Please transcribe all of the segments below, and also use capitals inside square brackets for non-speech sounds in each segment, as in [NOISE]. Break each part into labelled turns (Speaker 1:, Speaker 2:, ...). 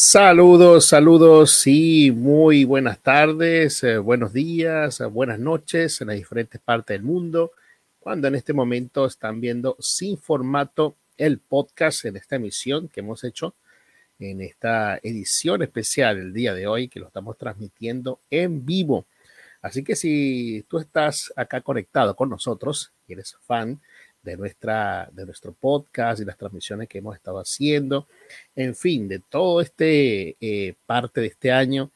Speaker 1: Saludos, saludos y muy buenas tardes, eh, buenos días, eh, buenas noches en las diferentes partes del mundo. Cuando en este momento están viendo sin formato el podcast en esta emisión que hemos hecho en esta edición especial el día de hoy que lo estamos transmitiendo en vivo. Así que si tú estás acá conectado con nosotros y eres fan de, nuestra, de nuestro podcast y las transmisiones que hemos estado haciendo, en fin, de todo este eh, parte de este año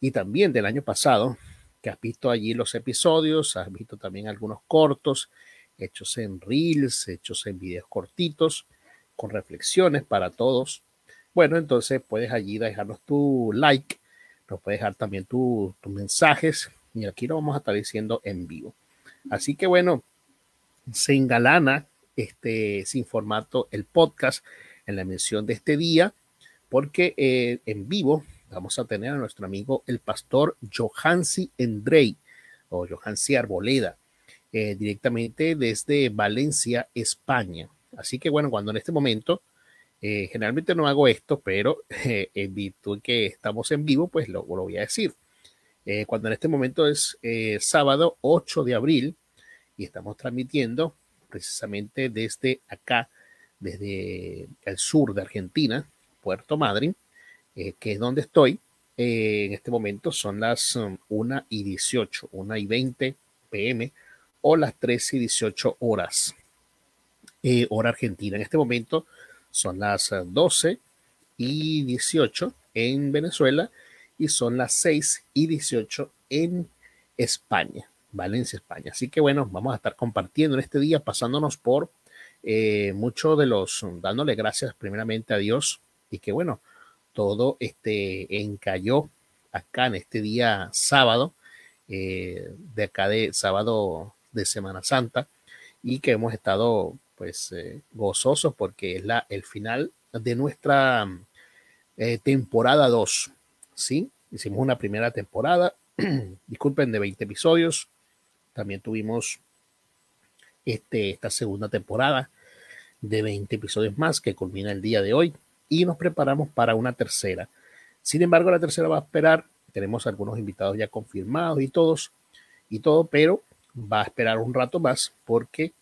Speaker 1: y también del año pasado, que has visto allí los episodios, has visto también algunos cortos hechos en reels, hechos en videos cortitos, con reflexiones para todos. Bueno, entonces puedes allí dejarnos tu like, nos puedes dejar también tus mensajes y aquí lo vamos a estar diciendo en vivo. Así que bueno, se engalana este, sin formato el podcast en la mención de este día, porque eh, en vivo vamos a tener a nuestro amigo el pastor Johansi Endrey o Johansi Arboleda, eh, directamente desde Valencia, España. Así que bueno, cuando en este momento, eh, generalmente no hago esto, pero en virtud que estamos en vivo, pues lo, lo voy a decir. cuando en este momento es sábado 8 de abril y estamos transmitiendo precisamente desde acá, desde el sur de Argentina, Puerto Madryn, eh, que es donde estoy. Eh, en este momento son las 1 um, y 18, 1 y 20 pm o las 13 y 18 horas, eh, hora argentina. En este momento son las 12 y 18 en Venezuela y son las 6 y 18 en España. Valencia, España. Así que bueno, vamos a estar compartiendo en este día, pasándonos por eh, muchos de los, dándole gracias primeramente a Dios y que bueno, todo este encalló acá en este día sábado, eh, de acá de sábado de Semana Santa y que hemos estado pues eh, gozosos porque es la, el final de nuestra temporada 2, ¿sí? Hicimos una primera temporada, [CLEARS THROAT] disculpen, de 20 episodios, también tuvimos este, esta segunda temporada de 20 episodios más que culmina el día de hoy y nos preparamos para una tercera. Sin embargo, la tercera va a esperar. Tenemos algunos invitados ya confirmados y todos y todo, pero va a esperar un rato más porque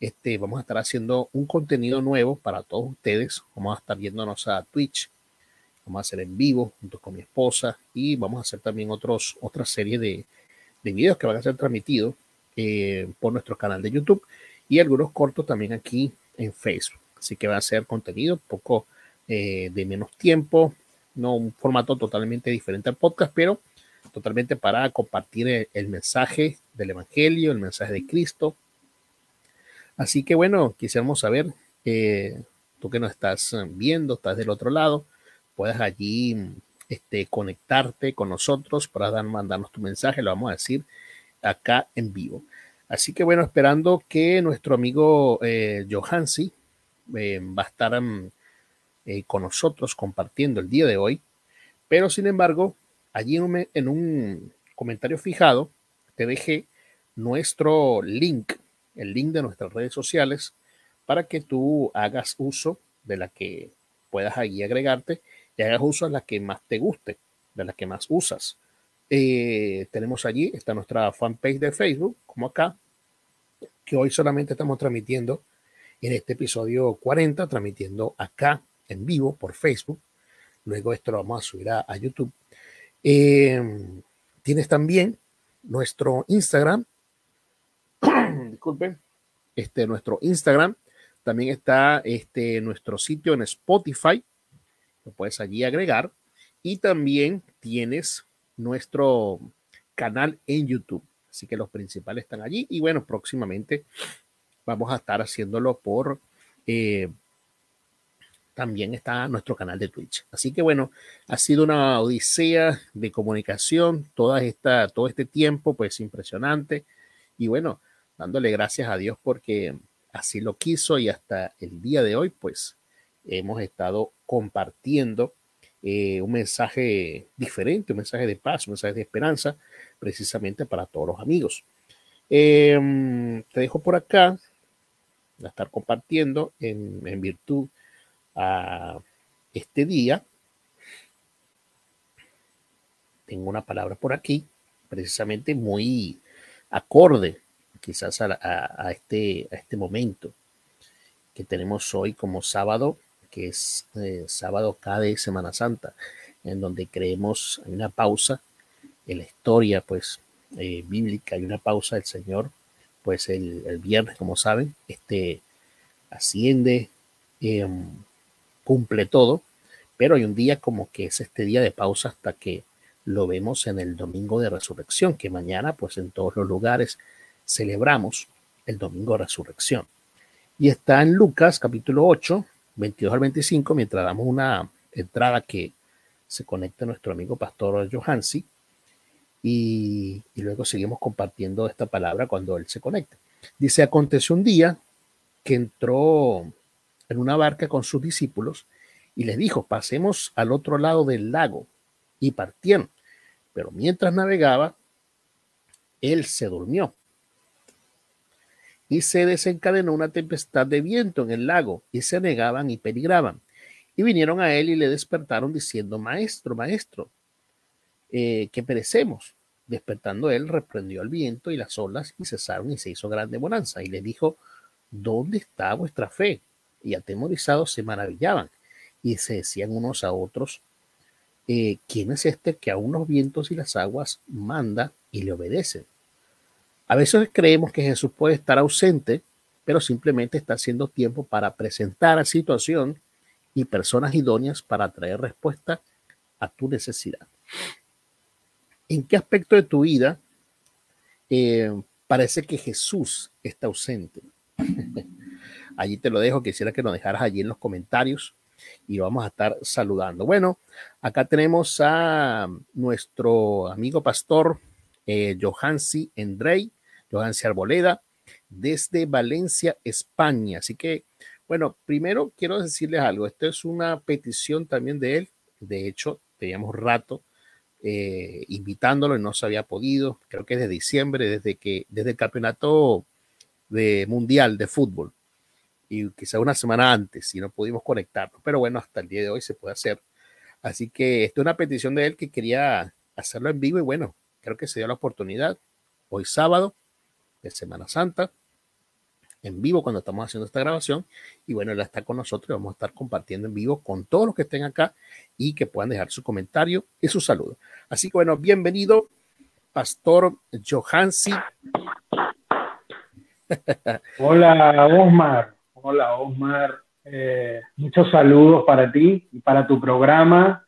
Speaker 1: este, vamos a estar haciendo un contenido nuevo para todos ustedes. Vamos a estar viéndonos a Twitch. Vamos a hacer en vivo junto con mi esposa y vamos a hacer también otros, otra serie de, de videos que van a ser transmitidos eh, por nuestro canal de YouTube y algunos cortos también aquí en Facebook. Así que va a ser contenido poco eh, de menos tiempo, no un formato totalmente diferente al podcast, pero totalmente para compartir el, mensaje del Evangelio, el mensaje de Cristo. Así que bueno, quisiéramos saber, eh, tú que nos estás viendo, estás del otro lado, puedes allí este, conectarte con nosotros para dar, mandarnos tu mensaje, lo vamos a decir acá en vivo. Así que bueno, esperando que nuestro amigo eh, Johansi eh, va a estar mm, eh, con nosotros compartiendo el día de hoy, pero sin embargo, allí en un, en un comentario fijado te dejé nuestro link, el link de nuestras redes sociales, para que tú hagas uso de la que puedas allí agregarte y hagas uso de la que más te guste, de la que más usas. Eh, tenemos allí, está nuestra fanpage de Facebook, como acá, que hoy solamente estamos transmitiendo en este episodio 40, transmitiendo acá en vivo por Facebook. Luego esto lo vamos a subir a, YouTube. Em, tienes también nuestro Instagram. [COUGHS] Disculpen. Este, nuestro Instagram. También está este, nuestro sitio en Spotify. Lo puedes allí agregar. Y también tienes nuestro canal en YouTube. Así que los principales están allí y bueno, próximamente vamos a estar haciéndolo por... Eh, también está nuestro canal de Twitch. Así que bueno, ha sido una odisea de comunicación toda esta, todo este tiempo, pues impresionante. Y bueno, dándole gracias a Dios porque así lo quiso y hasta el día de hoy, pues hemos estado compartiendo eh, un mensaje diferente, un mensaje de paz, un mensaje de esperanza, precisamente para todos los amigos. Em, te dejo por acá, a estar compartiendo en, virtud a este día. tengo una palabra por aquí, precisamente muy acorde quizás a, este, a este momento que tenemos hoy como sábado, que es eh, sábado cada de Semana Santa, en donde creemos una pausa en la historia pues eh, bíblica, hay una pausa del Señor, pues el, viernes, como saben, este asciende, em, cumple todo, pero hay un día como que es este día de pausa hasta que lo vemos en el domingo de resurrección, que mañana pues en todos los lugares celebramos el domingo de resurrección. Y está en Lucas capítulo 8, 22 al 25, mientras damos una entrada que se conecta nuestro amigo pastor Johansi. Y, y luego seguimos compartiendo esta palabra cuando él se conecta. Dice, aconteció un día que entró en una barca con sus discípulos y les dijo, pasemos al otro lado del lago. Y partieron. Pero mientras navegaba, él se durmió y se desencadenó una tempestad de viento en el lago, y se negaban y peligraban. Y vinieron a él y le despertaron diciendo, Maestro, Maestro, eh, que perecemos. Despertando él, reprendió al viento y las olas, y cesaron y se hizo grande bonanza. Y le dijo, ¿dónde está vuestra fe? Y atemorizados se maravillaban, y se decían unos a otros, eh, ¿quién es este que a unos vientos y las aguas manda y le obedecen? A veces creemos que Jesús puede estar ausente, pero simplemente está haciendo tiempo para presentar la situación y personas idóneas para traer respuesta a tu necesidad. ¿En qué aspecto de tu vida eh, parece que Jesús está ausente? [LAUGHS] allí te lo dejo, quisiera que nos dejaras allí en los comentarios y lo vamos a estar saludando. Bueno, acá tenemos a nuestro amigo pastor eh, Johansi Endrey Johansi Arboleda, desde Valencia, España. Así que, bueno, primero quiero decirles algo. Esto es una petición también de él. De hecho, teníamos rato eh, invitándolo y no se había podido. Creo que desde diciembre, desde que, desde el campeonato de mundial de fútbol y quizá una semana antes, y no pudimos conectarnos. Pero bueno, hasta el día de hoy se puede hacer. Así que esto es una petición de él que quería hacerlo en vivo y bueno, creo que se dio la oportunidad. Hoy sábado de Semana Santa en vivo cuando estamos haciendo esta grabación. Y bueno, él está con nosotros y vamos a estar compartiendo en vivo con todos los que estén acá y que puedan dejar su comentario y su saludo. Así que bueno, bienvenido, Pastor Johansi. [LAUGHS]
Speaker 2: Hola, Osmar. Hola, Osmar. Eh, muchos saludos para ti y para tu programa.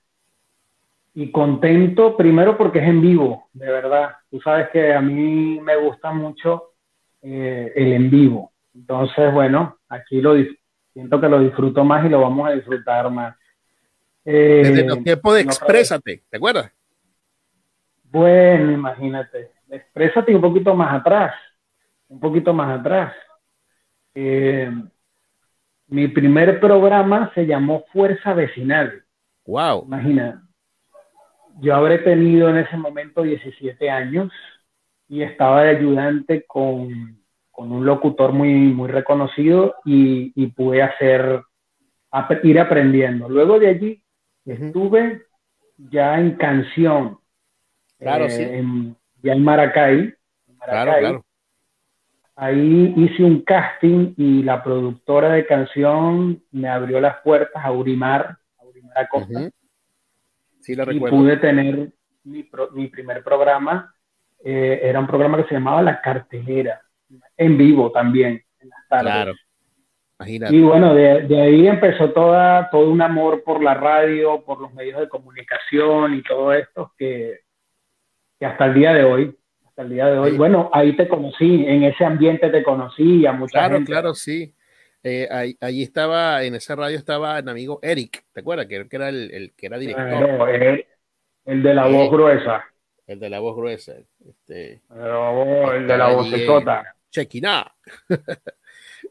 Speaker 2: Y contento primero porque es en vivo, de verdad. Tú sabes que a mí me gusta mucho eh, el en vivo. Entonces, bueno, aquí lo siento que lo disfruto más y lo vamos a disfrutar más.
Speaker 1: Eh, Desde los tiempos de Exprésate, ¿te acuerdas?
Speaker 2: Bueno, imagínate. Exprésate un poquito más atrás. Un poquito más atrás. Eh, mi primer programa se llamó Fuerza Vecinal.
Speaker 1: Wow.
Speaker 2: Imagina, yo habré tenido en ese momento 17 años y estaba de ayudante con, un locutor muy, muy reconocido y, pude hacer, ir aprendiendo. Luego de allí estuve ya en canción.
Speaker 1: Claro, sí.
Speaker 2: Eh, ya en Maracay. Claro, claro. Ahí hice un casting y la productora de canción me abrió las puertas a Urimar, a Urimar Acosta y pude tener mi, mi primer programa, eh, era un programa que se llamaba La Cartelera, en vivo también, en las tardes. Claro. Imagínate. Y bueno, de, de, ahí empezó toda, todo un amor por la radio, por los medios de comunicación y todo esto que, que hasta el día de hoy, hasta el día de hoy, bueno, ahí te conocí, en ese ambiente te conocí a mucha
Speaker 1: claro,
Speaker 2: gente.
Speaker 1: Claro, sí. Eh, ahí, estaba, en esa radio estaba el amigo Eric, ¿te acuerdas? Que, era el, que era director.
Speaker 2: el, de la voz gruesa.
Speaker 1: El de la voz gruesa. Este,
Speaker 2: el, de la voz secota.
Speaker 1: Chequina.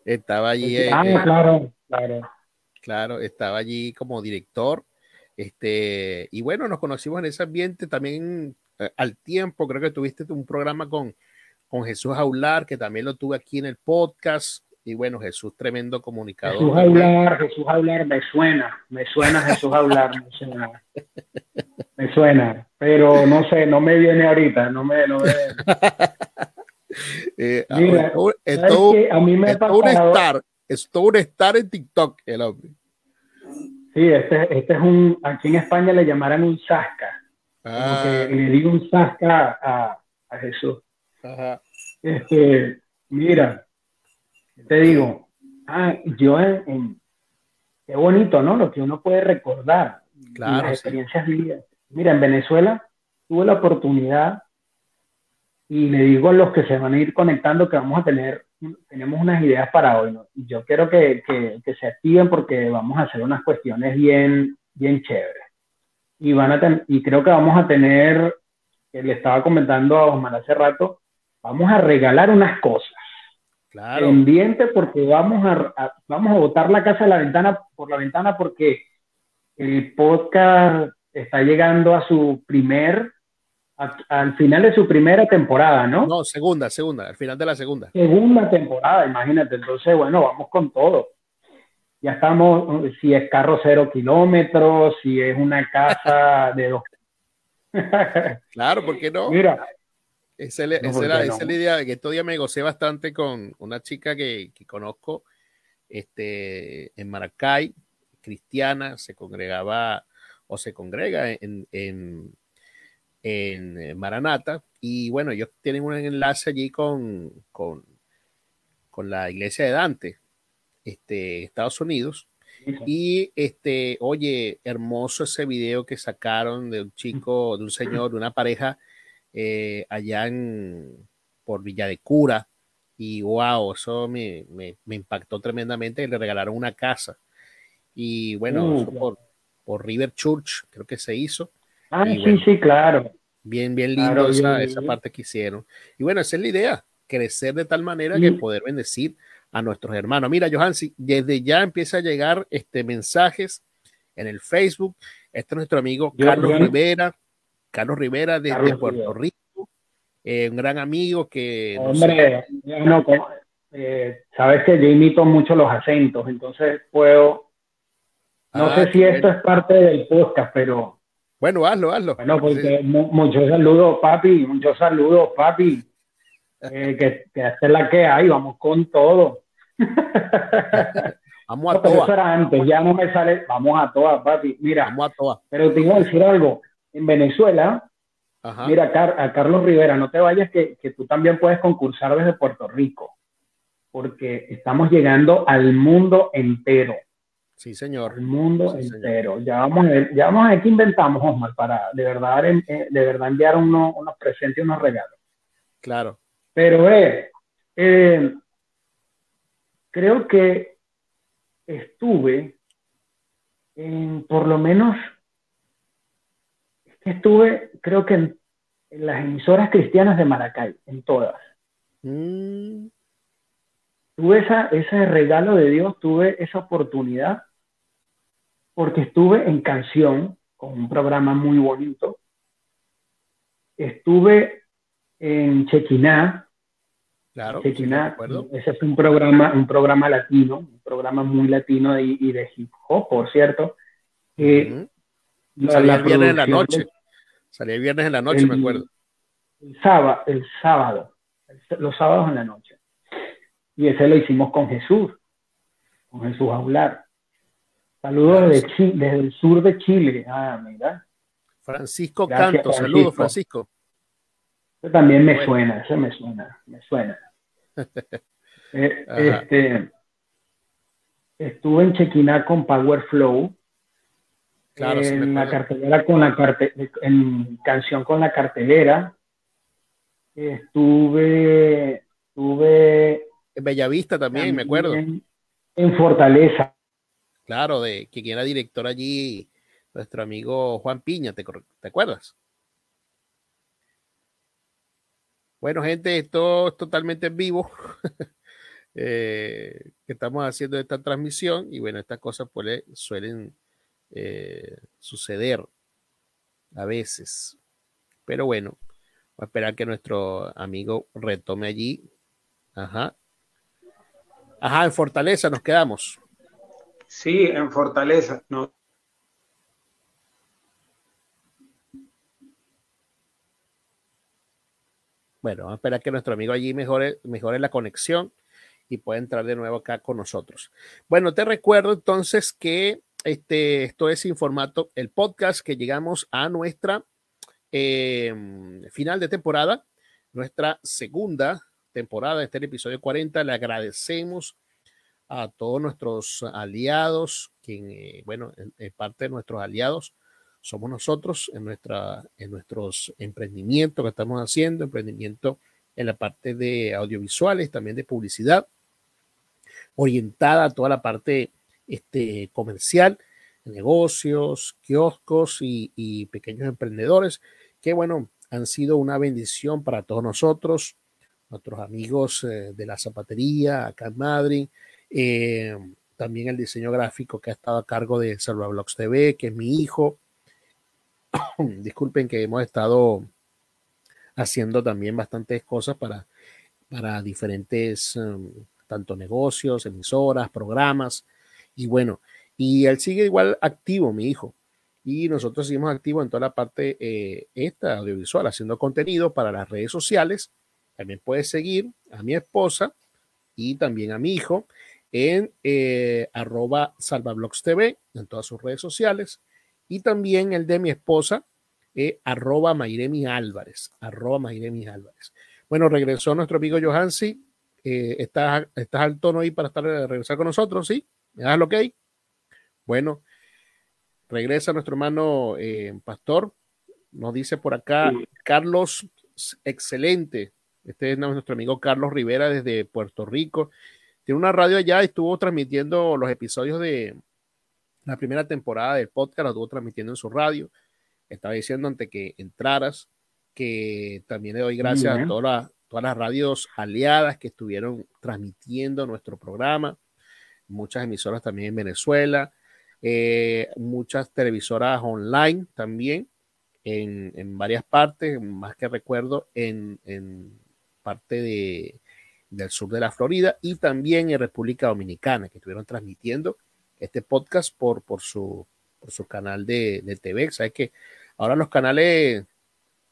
Speaker 1: estaba allí.
Speaker 2: ah, [LAUGHS] eh, claro, claro.
Speaker 1: Claro, estaba allí como director. Este, y bueno, nos conocimos en ese ambiente también eh, al tiempo. Creo que tuviste un programa con, con Jesús Aular, que también lo tuve aquí en el podcast. Y bueno, Jesús, tremendo comunicador.
Speaker 2: Jesús hablar, Jesús hablar, me suena, me suena Jesús hablar, me suena. Me suena, pero no sé, no me viene ahorita, no me, no me... [LAUGHS]
Speaker 1: Eh, Mira, a mí me pasado... un star, es todo un star en TikTok, el hombre.
Speaker 2: Sí, este, este es un, aquí en España le llamarán un sasca. Ah. le digo un sasca a, a Jesús. Ajá. Este, mira, te digo, ah, yo en, qué bonito, ¿no? Lo que uno puede recordar. Claro. Las experiencias vividas. Mira, en Venezuela tuve la oportunidad y le digo a los que se van a ir conectando que vamos a tener, tenemos unas ideas para hoy, ¿no? Y yo quiero que, que, que, se activen porque vamos a hacer unas cuestiones bien, bien chéveres. Y, van a y creo que vamos a tener, le estaba comentando a Osman hace rato, vamos a regalar unas cosas. Claro. Pendiente porque vamos a, vamos a botar la casa de la ventana por la ventana porque el podcast está llegando a su primer, al final de su primera temporada, ¿no?
Speaker 1: No, segunda, segunda, al final de la segunda.
Speaker 2: Segunda temporada, imagínate. Entonces, bueno, vamos con todo. Ya estamos, si es carro cero kilómetros, si es una casa de dos. [LAUGHS]
Speaker 1: claro, ¿por qué no? Mira, esa, es la idea que todavía me gocé bastante con una chica que, conozco este, en Maracay, cristiana, se congregaba o se congrega en, en, en Maranata. Y bueno, ellos tienen un enlace allí con, con, con la iglesia de Dante, este, Estados Unidos. Y este, oye, hermoso ese video que sacaron de un chico, de un señor, de una pareja eh, allá en, por Villa de Cura. Y wow, eso me, impactó tremendamente. Le regalaron una casa. Y bueno, uh, por, River Church, creo que se hizo.
Speaker 2: Ah, sí, sí, claro.
Speaker 1: Bien, bien lindo esa, parte que hicieron. Y bueno, esa es la idea, crecer de tal manera que poder bendecir a nuestros hermanos. Mira, Johan, desde ya empieza a llegar este mensajes en el Facebook. Este es nuestro amigo Carlos Rivera. Carlos Rivera desde Puerto Rico, eh, un gran amigo que...
Speaker 2: Hombre, no, eh, sabes que yo imito mucho los acentos, entonces puedo... No ah, sé si esto es parte del podcast, pero...
Speaker 1: Bueno, hazlo, hazlo.
Speaker 2: Bueno, porque muchos saludos, papi, muchos saludos, papi. [LAUGHS] Eh, que, que es la que hay, vamos con todo. [LAUGHS] vamos a todas. antes, ya no me sale, vamos a todas, papi. Mira, vamos a todas. Pero te iba a decir algo, en Venezuela, mira, a Carlos Rivera, no te vayas que, tú también puedes concursar desde Puerto Rico, porque estamos llegando al mundo entero.
Speaker 1: Sí, señor.
Speaker 2: Al mundo entero. Ya vamos, a ver, ya vamos a ver qué inventamos, Osmar, para de verdad, eh, de verdad enviar unos, presentes y unos regalos.
Speaker 1: Claro.
Speaker 2: Pero, eh, eh, creo que estuve en por lo menos estuve, creo que en, las emisoras cristianas de Maracay, en todas. Mm. Tuve esa, ese regalo de Dios, tuve esa oportunidad, porque estuve en canción, con un programa muy bonito. Estuve en Chequiná.
Speaker 1: Claro,
Speaker 2: Chequiná, ese es un programa, un programa latino, un programa muy latino y, de hip hop, por cierto.
Speaker 1: Salía el viernes en la noche. Salía el viernes en la noche, me acuerdo.
Speaker 2: El sábado, el sábado, los sábados en la noche. Y ese lo hicimos con Jesús, con Jesús Aular. Saludos desde, desde, el sur de Chile. Ah, mira.
Speaker 1: Francisco Canto, saludos, Francisco.
Speaker 2: Eso también me suena, eso me suena, me suena. [LAUGHS] Eh, este, estuve en Chequiná con Power Flow en la cartelera con la carte, en canción con la cartelera. Estuve, estuve
Speaker 1: en Bellavista también, me acuerdo.
Speaker 2: En Fortaleza.
Speaker 1: Claro, de que quien era director allí, nuestro amigo Juan Piña, ¿te, ¿te acuerdas? Bueno, gente, esto es totalmente en vivo. [LAUGHS] eh, que estamos haciendo esta transmisión y bueno, estas cosas pues, suelen eh, suceder a veces. Pero bueno, va a esperar que nuestro amigo retome allí. Ajá. Ajá, en Fortaleza nos quedamos.
Speaker 2: Sí, en Fortaleza. No,
Speaker 1: Bueno, vamos a esperar que nuestro amigo allí mejore, mejore la conexión y pueda entrar de nuevo acá con nosotros. Bueno, te recuerdo entonces que este, esto es Informato, el podcast que llegamos a nuestra em, final de temporada, nuestra segunda temporada, este es el episodio 40. Le agradecemos a todos nuestros aliados, quien, eh, bueno, en parte de nuestros aliados somos nosotros en, nuestra, en nuestros emprendimientos que estamos haciendo, emprendimiento en la parte de audiovisuales, también de publicidad, orientada a toda la parte este, comercial, negocios, kioscos y, pequeños emprendedores, que bueno, han sido una bendición para todos nosotros, nuestros amigos eh, de la zapatería acá en Madrid, eh, también el diseño gráfico que ha estado a cargo de Blogs TV, que es mi hijo, [COUGHS] disculpen que hemos estado haciendo también bastantes cosas para, para diferentes, um, tanto negocios, emisoras, programas. Y bueno, y él sigue igual activo, mi hijo. Y nosotros seguimos activos en toda la parte eh, esta audiovisual, haciendo contenido para las redes sociales. También puedes seguir a mi esposa y también a mi hijo en eh, arroba salvablogs TV en todas sus redes sociales y también el de mi esposa, eh, arroba Mairemi Álvarez, arroba Álvarez. Bueno, regresó nuestro amigo Johansi. Eh, ¿estás, ¿Estás al tono ahí para estar, eh, regresar con nosotros? ¿Sí? ¿Me das lo que hay? Bueno, regresa nuestro hermano eh, Pastor. Nos dice por acá Carlos, excelente. Este es nuestro amigo Carlos Rivera desde Puerto Rico. Tiene una radio allá, estuvo transmitiendo los episodios de, la primera temporada del podcast la estuvo transmitiendo en su radio. Estaba diciendo antes que entraras que también le doy gracias a todas las, radios aliadas que estuvieron transmitiendo nuestro programa, muchas emisoras también en Venezuela, eh, muchas televisoras online también en, varias partes, más que recuerdo, en, parte de, del sur de la Florida y también en República Dominicana, que estuvieron transmitiendo este podcast por, por, su, por su canal de, de TV. Sabes que ahora los canales,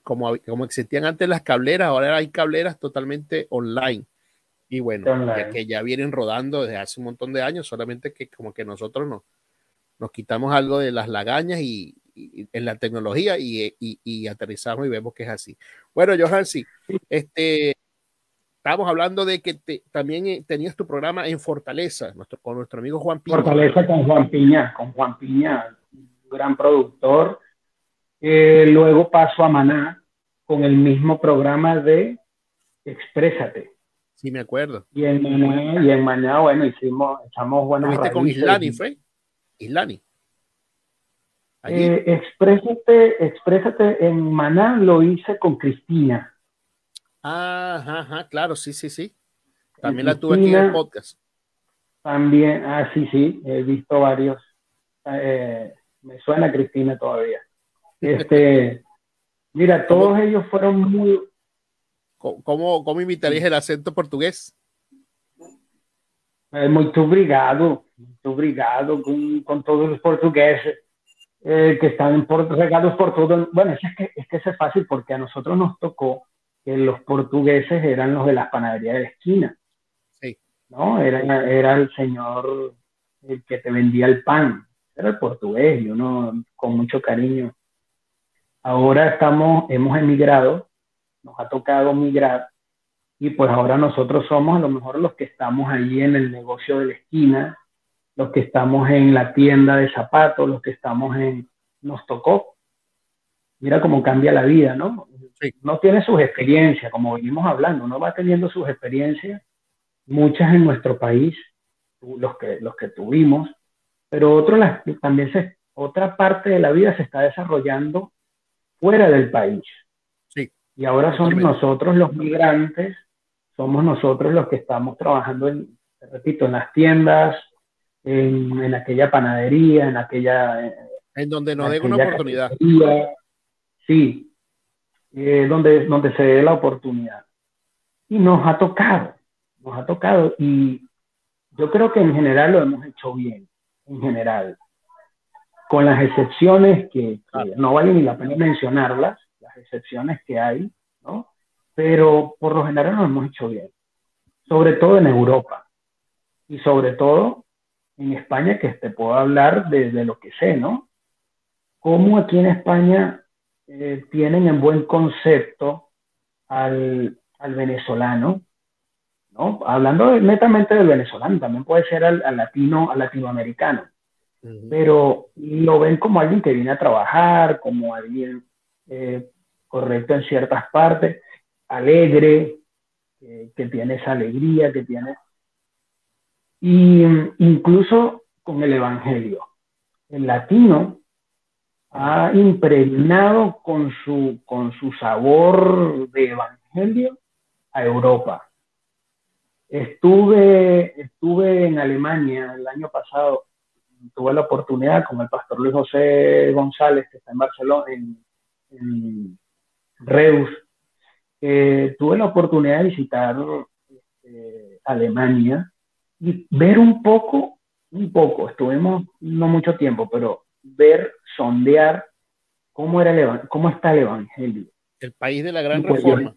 Speaker 1: como, como existían antes las cableras, ahora hay cableras totalmente online. Y bueno, que ya vienen rodando desde hace un montón de años, solamente que como que nosotros nos, nos quitamos algo de las lagañas y, en la tecnología y, y, aterrizamos y vemos que es así. Bueno, Johan, sí, este, estábamos hablando de que también eh, tenías tu programa en Fortaleza, nuestro, con nuestro amigo Juan
Speaker 2: Piña. Fortaleza con Juan Piña, con Juan Piña, gran productor. Eh, luego paso a Maná con el mismo programa de Exprésate.
Speaker 1: Sí, me acuerdo.
Speaker 2: Y en Maná, y en Maná bueno, hicimos, echamos buenas
Speaker 1: ¿Viste con Islani, fue? Islani.
Speaker 2: Eh, exprésate, exprésate en Maná lo hice con Cristina.
Speaker 1: Ajá, ajá, claro, sí, sí, sí. También la tuve aquí en el podcast.
Speaker 2: También, ah, sí, sí, he visto varios. Eh, me suena Cristina todavía. Este, mira, [LAUGHS] todos ellos fueron muy.
Speaker 1: ¿Cómo, cómo imitarías el acento portugués?
Speaker 2: Eh, muy obrigado, muy obrigado todos los portugueses eh, que están por, regados por todo. Bueno, es que, es que es fácil porque a nosotros nos tocó que los portugueses eran los de las panaderías de la esquina. Sí. ¿No? Era, era el señor el que te vendía el pan. Era el portugués y uno con mucho cariño. Ahora estamos, hemos emigrado, nos ha tocado migrar y pues ahora nosotros somos a lo mejor los que estamos ahí en el negocio de la esquina, los que estamos en la tienda de zapatos, los que estamos en, nos tocó. Mira cómo cambia la vida, ¿no? no tiene sus experiencias, como venimos hablando, no va teniendo sus experiencias, muchas en nuestro país, los que, los que tuvimos, pero otro, también se, otra parte de la vida se está desarrollando fuera del país. Y ahora somos nosotros los migrantes, somos nosotros los que estamos trabajando, en, repito, en las tiendas, en, en aquella panadería, en aquella...
Speaker 1: En donde nos den una oportunidad.
Speaker 2: Sí, eh, donde, donde se dé la oportunidad. Y nos ha tocado, nos ha tocado. Y yo creo que en general lo hemos hecho bien, en general. Con las excepciones que, no vale ni la pena mencionarlas, las excepciones que hay, ¿no? pero por lo general nos hemos hecho bien, sobre todo en Europa y sobre todo en España, que te puedo hablar de, lo que sé, ¿no? Cómo aquí en España eh, tienen en buen concepto al, al venezolano, ¿no? Hablando netamente del venezolano, también puede ser al, latino, al latinoamericano, pero lo ven como alguien que viene a trabajar, como alguien eh, correcto en ciertas partes, alegre, que tiene esa alegría, que tiene... Y incluso con el Evangelio. El latino ha impregnado con su, con su sabor de Evangelio a Europa. Estuve, estuve en Alemania el año pasado, tuve la oportunidad con el pastor Luis José González, que está en Barcelona, en, Reus. tuve la oportunidad de visitar este, Alemania y ver un poco, un poco, estuvimos no mucho tiempo, pero ver, sondear cómo, era el, cómo está el Evangelio.
Speaker 1: El país de la gran pues reforma.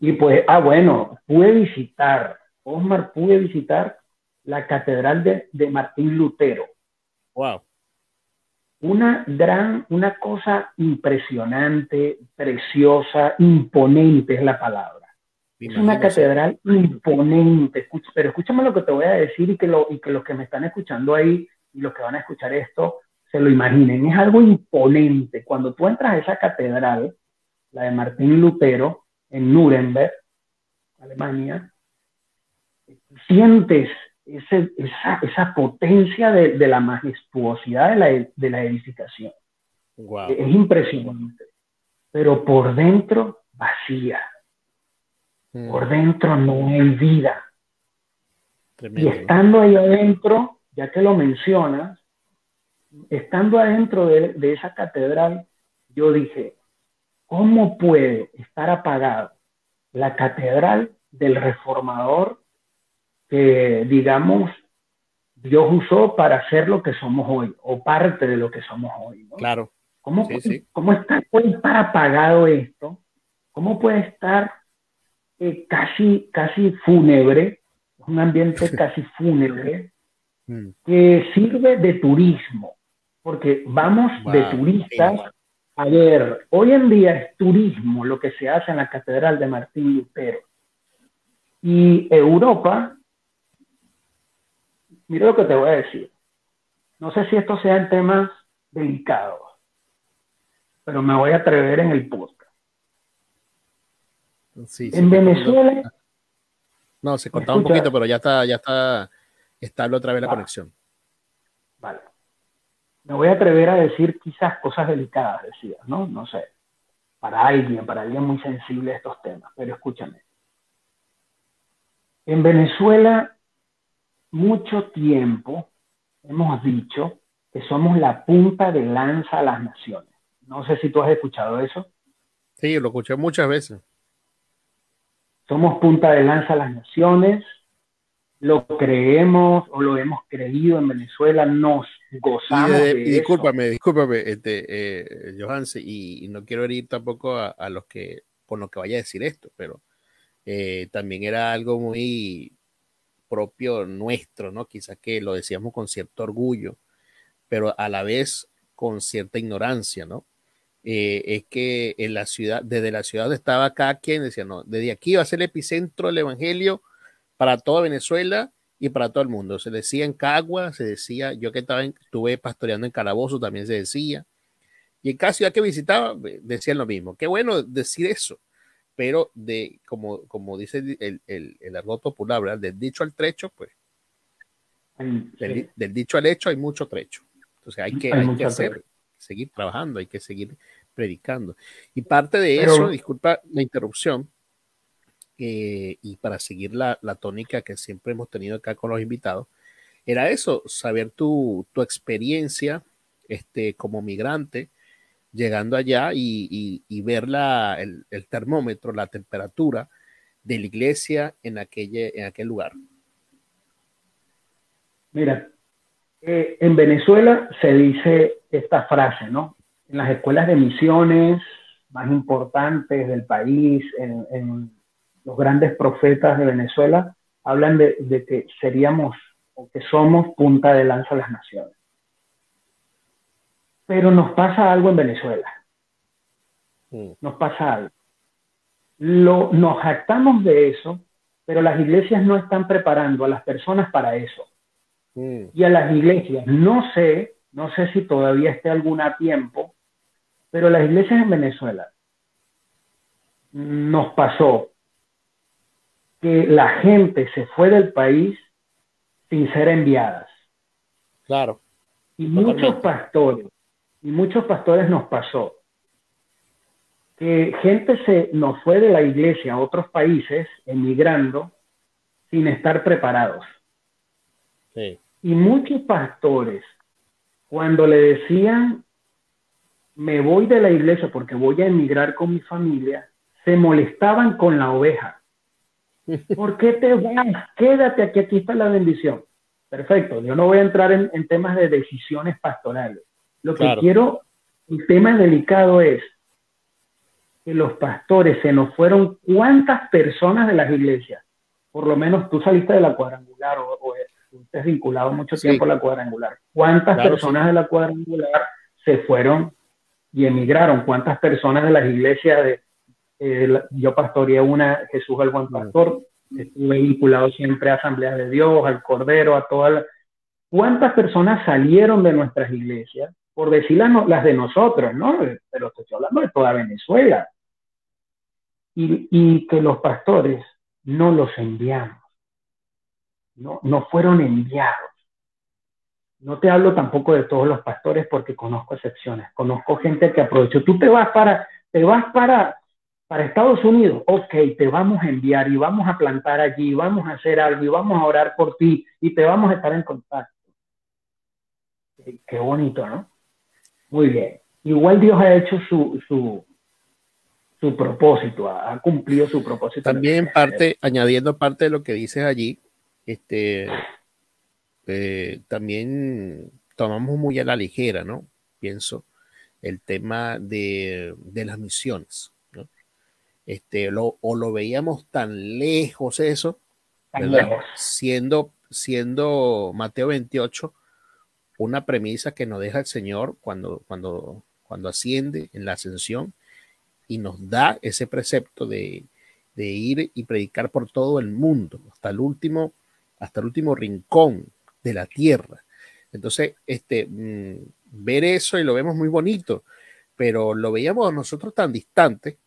Speaker 2: Y pues, ah, bueno, pude visitar, Osmar, pude visitar la catedral de, de Martín Lutero.
Speaker 1: Wow.
Speaker 2: Una gran, una cosa impresionante, preciosa, imponente es la palabra. Es una catedral imponente, pero escúchame lo que te voy a decir y que, lo, y que los que me están escuchando ahí y los que van a escuchar esto se lo imaginen. Es algo imponente. Cuando tú entras a esa catedral, la de Martín Lutero, en Nuremberg, Alemania, sientes esa, potencia de, la majestuosidad de la, edificación. Es impresionante. Pero por dentro, vacía. Mm. Por dentro no hay vida. y estando ahí adentro, ya que lo mencionas, estando adentro de esa catedral, yo dije, ¿Cómo puede estar apagado la catedral del reformador que, digamos, Dios usó para hacer lo que somos hoy, o parte de lo que somos hoy?
Speaker 1: Claro.
Speaker 2: ¿Cómo, ¿cómo está, puede estar apagado esto? ¿Cómo puede estar eh, casi, casi fúnebre, un ambiente [LAUGHS] casi fúnebre, mm. que sirve de turismo? Porque vamos de turistas a ver, hoy en día es turismo lo que se hace en la Catedral de Martín Lutero. Y Europa, mira lo que te voy a decir. No sé si estos sean temas delicados, pero me voy a atrever en el podcast. en Venezuela.
Speaker 1: No, se cortaba un poquito, pero ya está, ya está estable otra vez la conexión.
Speaker 2: Vale me voy a atrever a decir quizás cosas delicadas, decía, ¿no? No sé, para alguien, para alguien muy sensible a estos temas, pero escúchame. En Venezuela, mucho tiempo hemos dicho que somos la punta de lanza a las naciones. No sé si tú has escuchado eso.
Speaker 1: Sí, lo escuché muchas veces.
Speaker 2: Somos punta de lanza a las naciones, lo creemos o lo hemos creído en Venezuela, nos gozamos. Y, de,
Speaker 1: discúlpame, discúlpame, este, eh, y, no quiero herir tampoco a, los que, con lo que vaya a decir esto, pero eh, también era algo muy propio nuestro, ¿no? Quizás que lo decíamos con cierto orgullo, pero a la vez con cierta ignorancia, ¿no? Eh, es que en la ciudad, desde la ciudad donde estaba acá, quien decía, no, desde aquí va a ser el epicentro del evangelio para toda Venezuela y para todo el mundo. Se decía en Cagua, se decía, yo que estaba estuve pastoreando en Calabozo también se decía. Y en cada ciudad que visitaba decían lo mismo. Qué bueno decir eso, pero de como, como dice el, el, el argot popular, ¿verdad? Del dicho al trecho, pues. Del, dicho al hecho hay mucho trecho. Entonces hay que, hay, que hacer, seguir trabajando, hay que seguir predicando. Y parte de eso, disculpa la interrupción, eh, y para seguir la, tónica que siempre hemos tenido acá con los invitados, era eso, saber tu, experiencia este, como migrante, llegando allá y, ver el, termómetro, la temperatura de la iglesia en, en aquel lugar.
Speaker 2: Mira, eh, en Venezuela se dice esta frase, ¿no? En las escuelas de misiones más importantes del país, en, los grandes profetas de Venezuela, hablan de, de, que seríamos o que somos punta de lanza de las naciones. Pero nos pasa algo en Venezuela. Mm. Nos pasa algo. Lo, nos jactamos de eso, pero las iglesias no están preparando a las personas para eso. Mm. Y a las iglesias, no sé, no sé si todavía esté algún tiempo, pero las iglesias en Venezuela nos pasó que la gente se fue del país sin ser enviadas.
Speaker 1: Claro.
Speaker 2: Y muchos pastores, y muchos pastores nos pasó que gente se nos fue de la iglesia a otros países emigrando sin estar preparados. Sí. Y muchos pastores, cuando le decían, me voy de la iglesia porque voy a emigrar con mi familia, se molestaban con la oveja. [LAUGHS] ¿Por qué te vas? Quédate aquí, aquí está la bendición. Perfecto, yo no voy a entrar en, temas de decisiones pastorales. Lo que quiero, el tema delicado es que los pastores se nos fueron cuántas personas de las iglesias. Por lo menos tú saliste de la cuadrangular o, o estás vinculado mucho tiempo a la cuadrangular. ¿Cuántas personas de la cuadrangular se fueron y emigraron? ¿Cuántas personas de las iglesias de, eh, yo pastoreé una, Jesús el buen pastor, estuve vinculado siempre a Asamblea de Dios, al Cordero, a todas. ¿Cuántas personas salieron de nuestras iglesias? Por decir las, de nosotros, ¿no? Pero estoy hablando de toda Venezuela. Y, que los pastores no los enviamos. No, no fueron enviados. No te hablo tampoco de todos los pastores porque conozco excepciones. Conozco gente que aprovechó. Tú te vas para, te vas para, para Estados Unidos, ok, te vamos a enviar y vamos a plantar allí, vamos a hacer algo y vamos a orar por ti y te vamos a estar en contacto. Qué bonito, ¿no? Muy bien. Igual Dios ha hecho su, su, su propósito, ha, cumplido su propósito.
Speaker 1: También parte, añadiendo parte de lo que dices allí, este, eh, también tomamos muy a la ligera, ¿no? Pienso, el tema de, de las misiones este, lo, o lo veíamos tan lejos eso, Siendo, siendo Mateo 28 una premisa que nos deja el Señor cuando, cuando, cuando asciende en la ascensión y nos da ese precepto de, de ir y predicar por todo el mundo, hasta el último, hasta el último rincón de la tierra. Entonces, este, mm, ver eso y lo vemos muy bonito, pero lo veíamos nosotros tan distante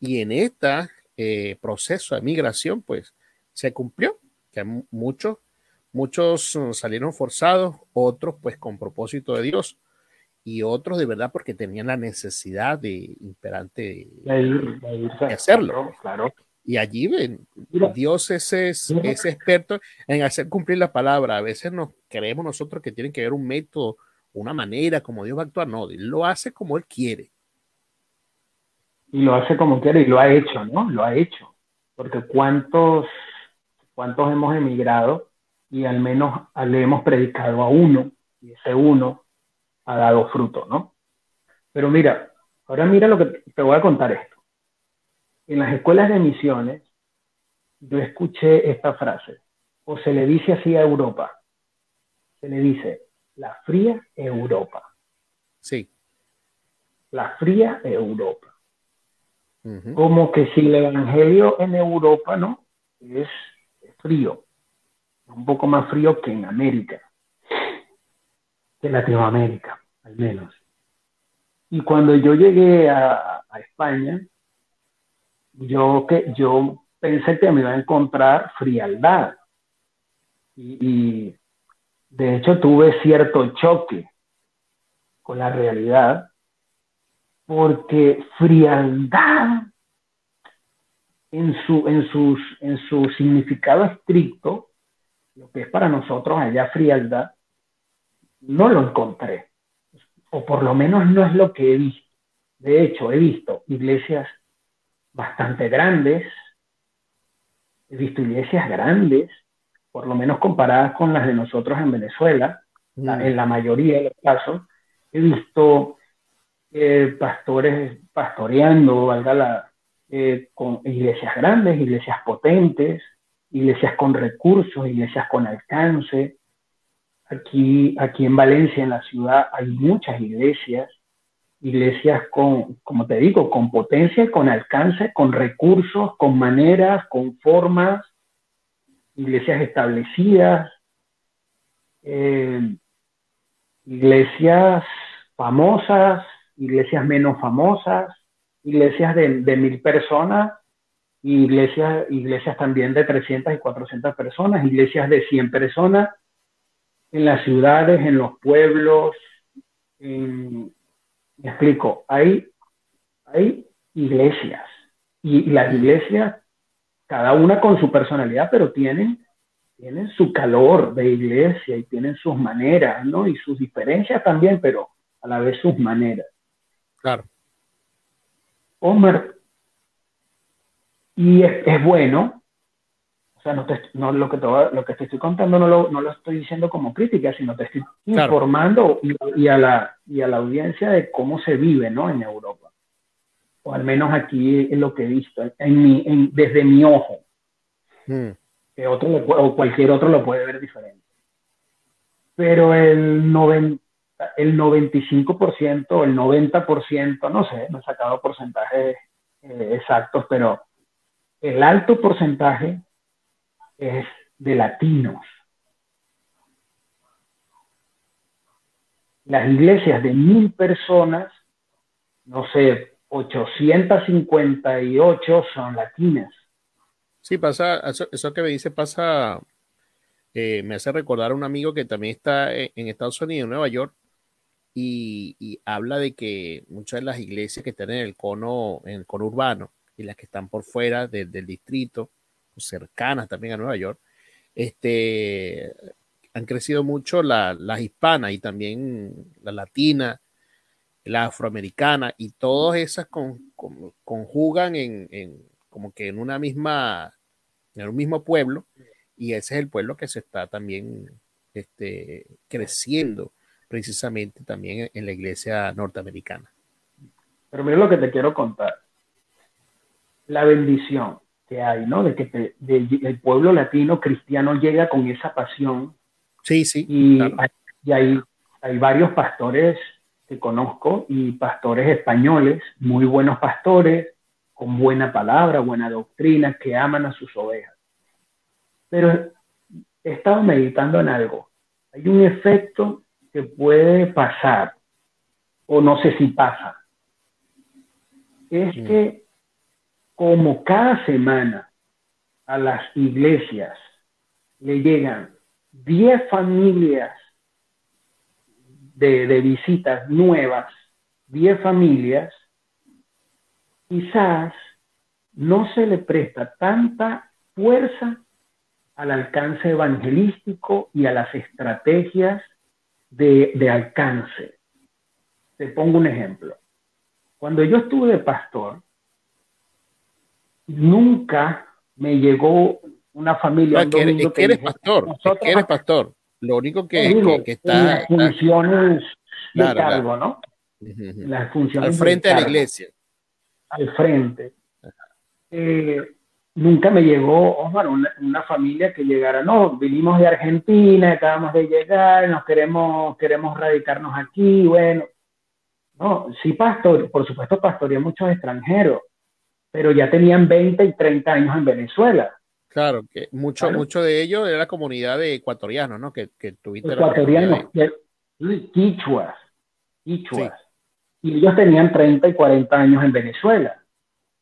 Speaker 1: y en este proceso de migración, pues se cumplió, que muchos, muchos uh, salieron forzados, otros pues con propósito de Dios y otros de verdad porque tenían la necesidad de imperante de, hacerlo. Claro. Y allí ven, Dios es, es, experto en hacer cumplir la palabra. A veces nos creemos nosotros que tiene que haber un método, una manera como Dios va a actuar. No, Él lo hace como Él quiere
Speaker 2: y lo hace como quiere y lo ha hecho, ¿no? Lo ha hecho. Porque cuántos, cuántos hemos emigrado y al menos le hemos predicado a uno y ese uno ha dado fruto, ¿no? Pero mira, ahora mira lo que te voy a contar esto. En las escuelas de misiones yo escuché esta frase, o se le dice así a Europa, se le dice la fría Europa.
Speaker 1: Sí.
Speaker 2: La fría Europa. Como que si el evangelio en Europa, ¿no? Es, frío, un poco más frío que en América, que en Latinoamérica, al menos. Y cuando yo llegué a, España, yo, que, yo pensé que me iba a encontrar frialdad. y, de hecho tuve cierto choque con la realidad porque frialdad en su, en, sus, en su significado estricto, lo que es para nosotros allá frialdad, no lo encontré, o por lo menos no es lo que he visto. De hecho, he visto iglesias bastante grandes, he visto iglesias grandes, por lo menos comparadas con las de nosotros en Venezuela, mm. en la mayoría de los casos, he visto eh, pastores pastoreando, valga la, eh, con iglesias grandes, iglesias potentes, iglesias con recursos, iglesias con alcance. Aquí, aquí en Valencia, en la ciudad, hay muchas iglesias, iglesias con, como te digo, con potencia, con alcance, con recursos, con maneras, con formas, iglesias establecidas, eh, iglesias famosas, iglesias menos famosas, iglesias de, mil personas, iglesias, iglesias también de 300 y 400 personas, iglesias de 100 personas, en las ciudades, en los pueblos. me explico, hay, hay iglesias y, las iglesias, cada una con su personalidad, pero tienen, tienen su calor de iglesia y tienen sus maneras, ¿no? Y sus diferencias también, pero a la vez sus maneras.
Speaker 1: Claro.
Speaker 2: Omar, y es, bueno, o sea, no, te, no lo, que te, lo que te estoy contando no lo, no lo estoy diciendo como crítica, sino te estoy informando y, a la, y a la audiencia de cómo se vive ¿no? en Europa. O al menos aquí es lo que he visto, en mi, en, desde mi ojo. Hmm. Que otro o cualquier otro lo puede ver diferente. Pero el 90 el 95%, el 90%, no sé, no he sacado porcentajes eh, exactos, pero el alto porcentaje es de latinos. Las iglesias de mil personas, no sé, 858 son latinas.
Speaker 1: Sí, pasa, eso, que me dice pasa, eh, me hace recordar a un amigo que también está en Estados Unidos, en Nueva York, y, habla de que muchas de las iglesias que están en el cono, en el cono urbano y las que están por fuera del distrito, cercanas también a Nueva York, este, han crecido mucho las la hispanas y también la latina, la afroamericana, y todas esas conjugan en, en, como que en una misma, en un mismo pueblo, y ese es el pueblo que se está también este, creciendo precisamente también en la iglesia norteamericana.
Speaker 2: Pero mira lo que te quiero contar. La bendición que hay, ¿no? De que el pueblo latino cristiano llega con esa pasión.
Speaker 1: Sí, sí.
Speaker 2: Y, hay, hay, varios pastores que conozco y pastores españoles, muy buenos pastores, con buena palabra, buena doctrina, que aman a sus ovejas. Pero he estado meditando en algo. Hay un efecto que puede pasar, o no sé si pasa, es mm. que como cada semana a las iglesias le llegan 10 familias de, de visitas nuevas, 10 familias, quizás no se le presta tanta fuerza al alcance evangelístico y a las estrategias de, alcance. Te pongo un ejemplo. Cuando yo estuve de pastor, nunca me llegó una familia.
Speaker 1: No, que, eres, pastor, que eres pastor. Lo único que, que, está.
Speaker 2: Las funciones de cargo, ¿no? Las funciones.
Speaker 1: Al frente de, la iglesia.
Speaker 2: Al frente. Eh, nunca me llegó, Omar, una, familia que llegara, no, vinimos de Argentina, acabamos de llegar, nos queremos, queremos radicarnos aquí, bueno. No, sí, pastor, por supuesto, pastoreé muchos extranjeros, pero ya tenían 20 y 30 años en Venezuela.
Speaker 1: Claro, que mucho, mucho de ellos era la comunidad de ecuatorianos, ¿no? Que, que tuviste
Speaker 2: Ecuatorianos, quichuas, quichuas. Y ellos tenían 30 y 40 años en Venezuela.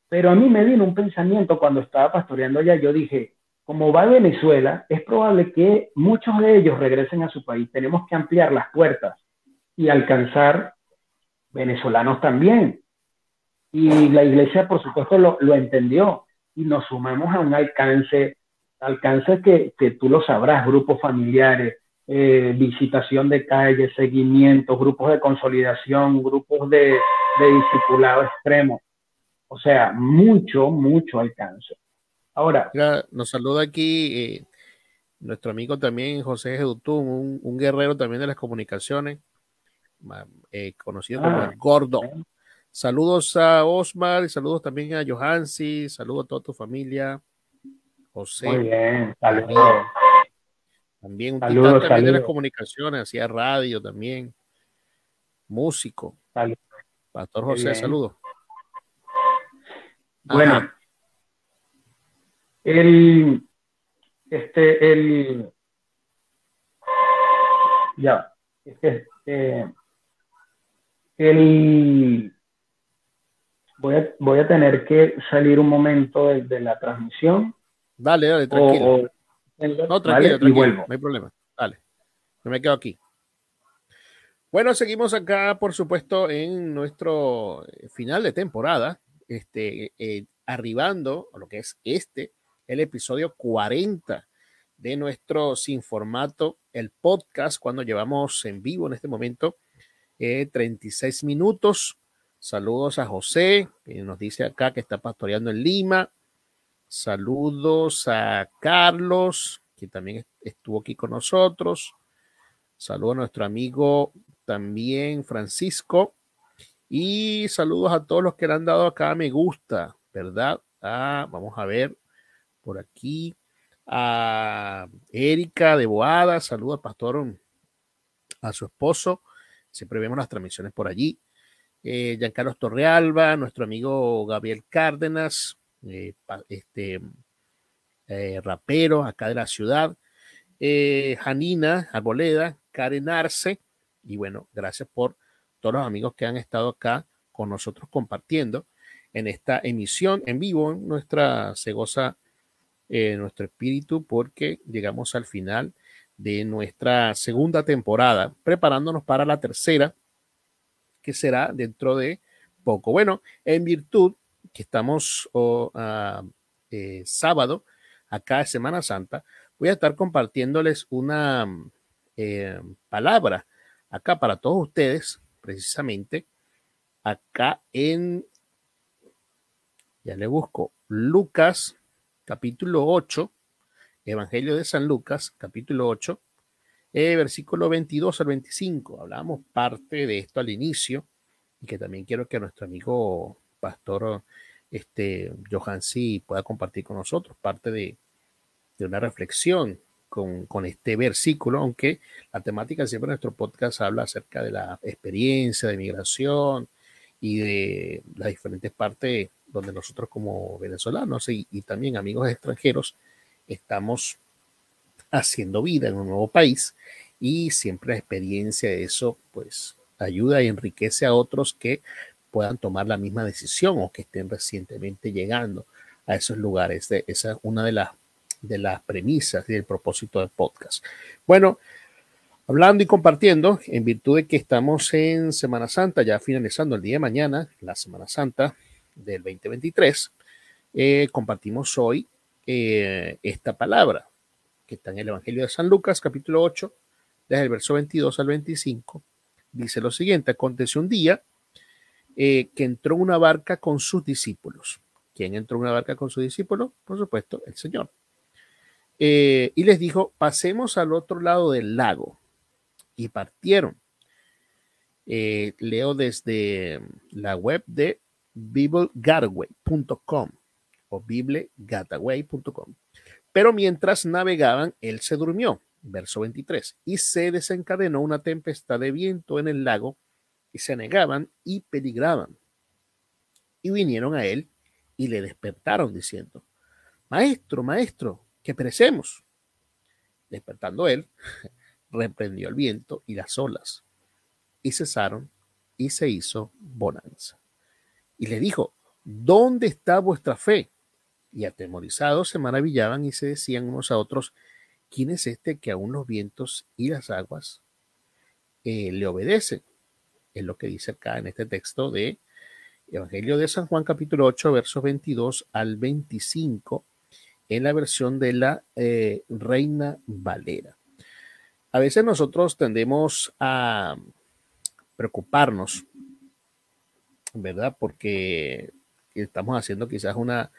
Speaker 2: Pero a mí me vino un pensamiento cuando estaba pastoreando allá, yo dije, como va a Venezuela, es probable que muchos de ellos regresen a su país. Tenemos que ampliar las puertas y alcanzar venezolanos también. Y la iglesia, por supuesto, lo, entendió y nos sumamos a un alcance, alcance que, que tú lo sabrás, grupos familiares, eh, visitación de calles, seguimiento, grupos de consolidación, grupos de, de discipulado extremo. O sea, mucho, mucho alcance. Ahora.
Speaker 1: nos saluda aquí eh, nuestro amigo también, José Gedutún, un, guerrero también de las comunicaciones. eh, conocido como el Gordo. Saludos a Osmar y saludos también a Johansi, saludos a toda tu familia. José.
Speaker 2: Muy bien, saludos.
Speaker 1: También un saludos, también de las comunicaciones, hacía radio también. Músico. Pastor José, saludos.
Speaker 2: Bueno, el, este, el, ya, este, el, voy a, voy a tener que salir un momento de, la transmisión.
Speaker 1: Dale, dale, tranquilo. no, tranquilo, tranquilo, no hay problema. Dale, yo me quedo aquí. Bueno, seguimos acá, por supuesto, en nuestro final de temporada, este, eh, arribando a lo que es este, el episodio 40 de nuestro Sin Formato, el podcast, cuando llevamos en vivo en este momento 36 eh, minutos. Saludos a José, que nos dice acá que está pastoreando en Lima. Saludos a Carlos, que también estuvo aquí con nosotros. Saludos a nuestro amigo también Francisco. Y saludos a todos los que le han dado acá me gusta, ¿verdad? Ah, vamos a ver por aquí a Erika de Boada, saludos al pastor, a su esposo, siempre vemos las transmisiones por allí. Eh, Giancarlo Torrealba, nuestro amigo Gabriel Cárdenas, eh, este eh, rapero acá de la ciudad, eh, Janina Arboleda, Karen Arce, y bueno, gracias por todos los amigos que han estado acá con nosotros compartiendo en esta emisión en vivo en nuestra Cegosa nuestro espíritu porque llegamos al final de nuestra segunda temporada, preparándonos para la tercera, que será dentro de poco. Bueno, en virtud que estamos ah, eh, sábado, acá es Semana Santa, voy a estar compartiéndoles una eh, palabra acá para todos ustedes, precisamente, acá en, ya le busco, Lucas capítulo 8, Evangelio de San Lucas, capítulo 8, eh, versículo 22 al 25. Hablamos parte de esto al inicio y que también quiero que nuestro amigo pastor este, Johansi pueda compartir con nosotros parte de, de una reflexión con, con, este versículo, aunque la temática siempre en nuestro podcast habla acerca de la experiencia de migración y de las diferentes partes donde nosotros como venezolanos y, también amigos extranjeros estamos haciendo vida en un nuevo país y siempre la experiencia de eso pues ayuda y enriquece a otros que puedan tomar la misma decisión o que estén recientemente llegando a esos lugares. Esa es una de las, de las premisas y el propósito del podcast. Bueno, hablando y compartiendo, en virtud de que estamos en Semana Santa, ya finalizando el día de mañana, la Semana Santa, del 2023, eh, compartimos hoy eh, esta palabra que está en el Evangelio de San Lucas, capítulo 8, desde el verso 22 al 25. Dice lo siguiente, aconteció un día eh, que entró una barca con sus discípulos. ¿Quién entró en una barca con sus discípulos? Por supuesto, el Señor. y les dijo, pasemos al otro lado del lago. Y partieron. leo desde la web de biblegataway.com o biblegataway.com. Pero mientras navegaban, él se durmió. Verso 23. Y se desencadenó una tempestad de viento en el lago y se anegaban y peligraban. Y vinieron a él y le despertaron diciendo, Maestro, maestro, que perecemos. Despertando él, [LAUGHS] reprendió el viento y las olas, y cesaron, y se hizo bonanza y le dijo, ¿dónde está vuestra fe? Y atemorizados se maravillaban y se decían unos a otros, ¿quién es este que aún los vientos y las aguas eh, le obedecen? Es lo que dice acá en este texto de Evangelio de San Juan capítulo 8 versos 22 al 25 en la versión de la eh, Reina Valera. A veces nosotros tendemos a preocuparnos ¿verdad? Porque estamos haciendo quizás una,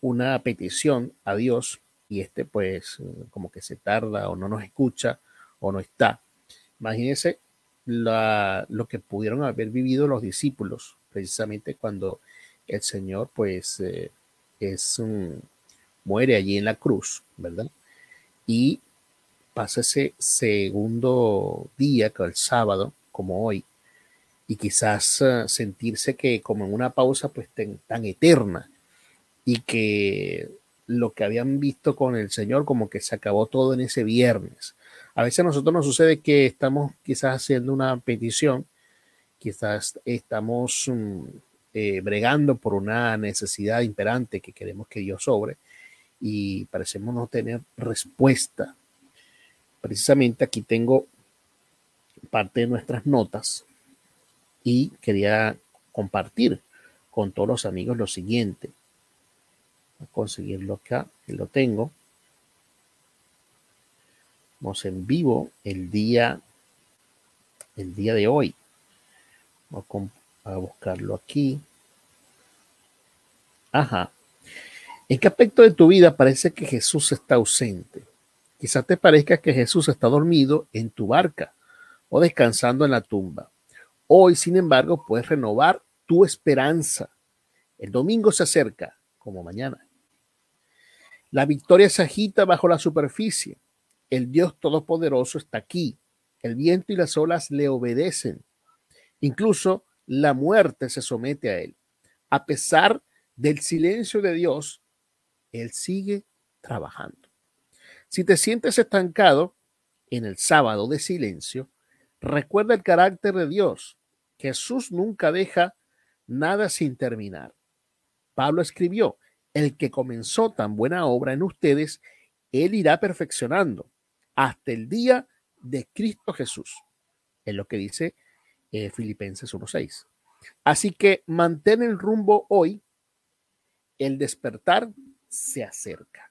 Speaker 1: una petición a Dios y este pues como que se tarda o no nos escucha o no está. Imagínense lo que pudieron haber vivido los discípulos, precisamente cuando el Señor, pues, eh, es un, muere allí en la cruz, ¿verdad? Y pasa ese segundo día, que el sábado, como hoy, y quizás eh, sentirse que como en una pausa pues tan eterna y que lo que habían visto con el Señor como que se acabó todo en ese viernes. A veces a nosotros nos sucede que estamos quizás haciendo una petición, quizás estamos mm, eh, bregando por una necesidad imperante que queremos que Dios sobre y parecemos no tener respuesta. Precisamente aquí tengo parte de nuestras notas y quería compartir con todos los amigos lo siguiente. A conseguirlo acá, que lo tengo. Vamos en vivo el día, el día de hoy. Voy a buscarlo aquí. Ajá. ¿En qué aspecto de tu vida parece que Jesús está ausente? Quizás te parezca que Jesús está dormido en tu barca o descansando en la tumba. Hoy, sin embargo, puedes renovar tu esperanza. El domingo se acerca, como mañana. La victoria se agita bajo la superficie. El Dios Todopoderoso está aquí. El viento y las olas le obedecen. Incluso la muerte se somete a él. A pesar del silencio de Dios, Él sigue trabajando. Si te sientes estancado en el sábado de silencio, recuerda el carácter de Dios. Jesús nunca deja nada sin terminar. Pablo escribió, el que comenzó tan buena obra en ustedes, él irá perfeccionando hasta el día de Cristo Jesús. Es lo que dice eh, Filipenses 1.6. Así que mantén el rumbo hoy. El despertar se acerca.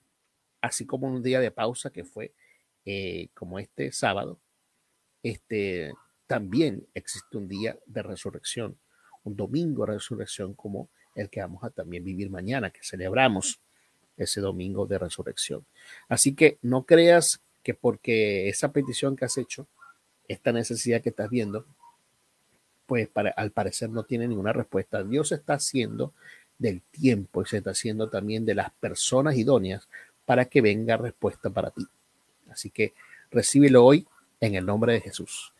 Speaker 1: Así como un día de pausa que fue eh, como este sábado, este también existe un día de resurrección, un domingo de resurrección como el que vamos a también vivir mañana, que celebramos ese domingo de resurrección. Así que no creas que porque esa petición que has hecho, esta necesidad que estás viendo, pues al parecer no tiene ninguna respuesta. Dios está haciendo del tiempo y se está haciendo también de las personas idóneas para que venga respuesta para ti. Así que recíbelo hoy en el nombre de Jesús.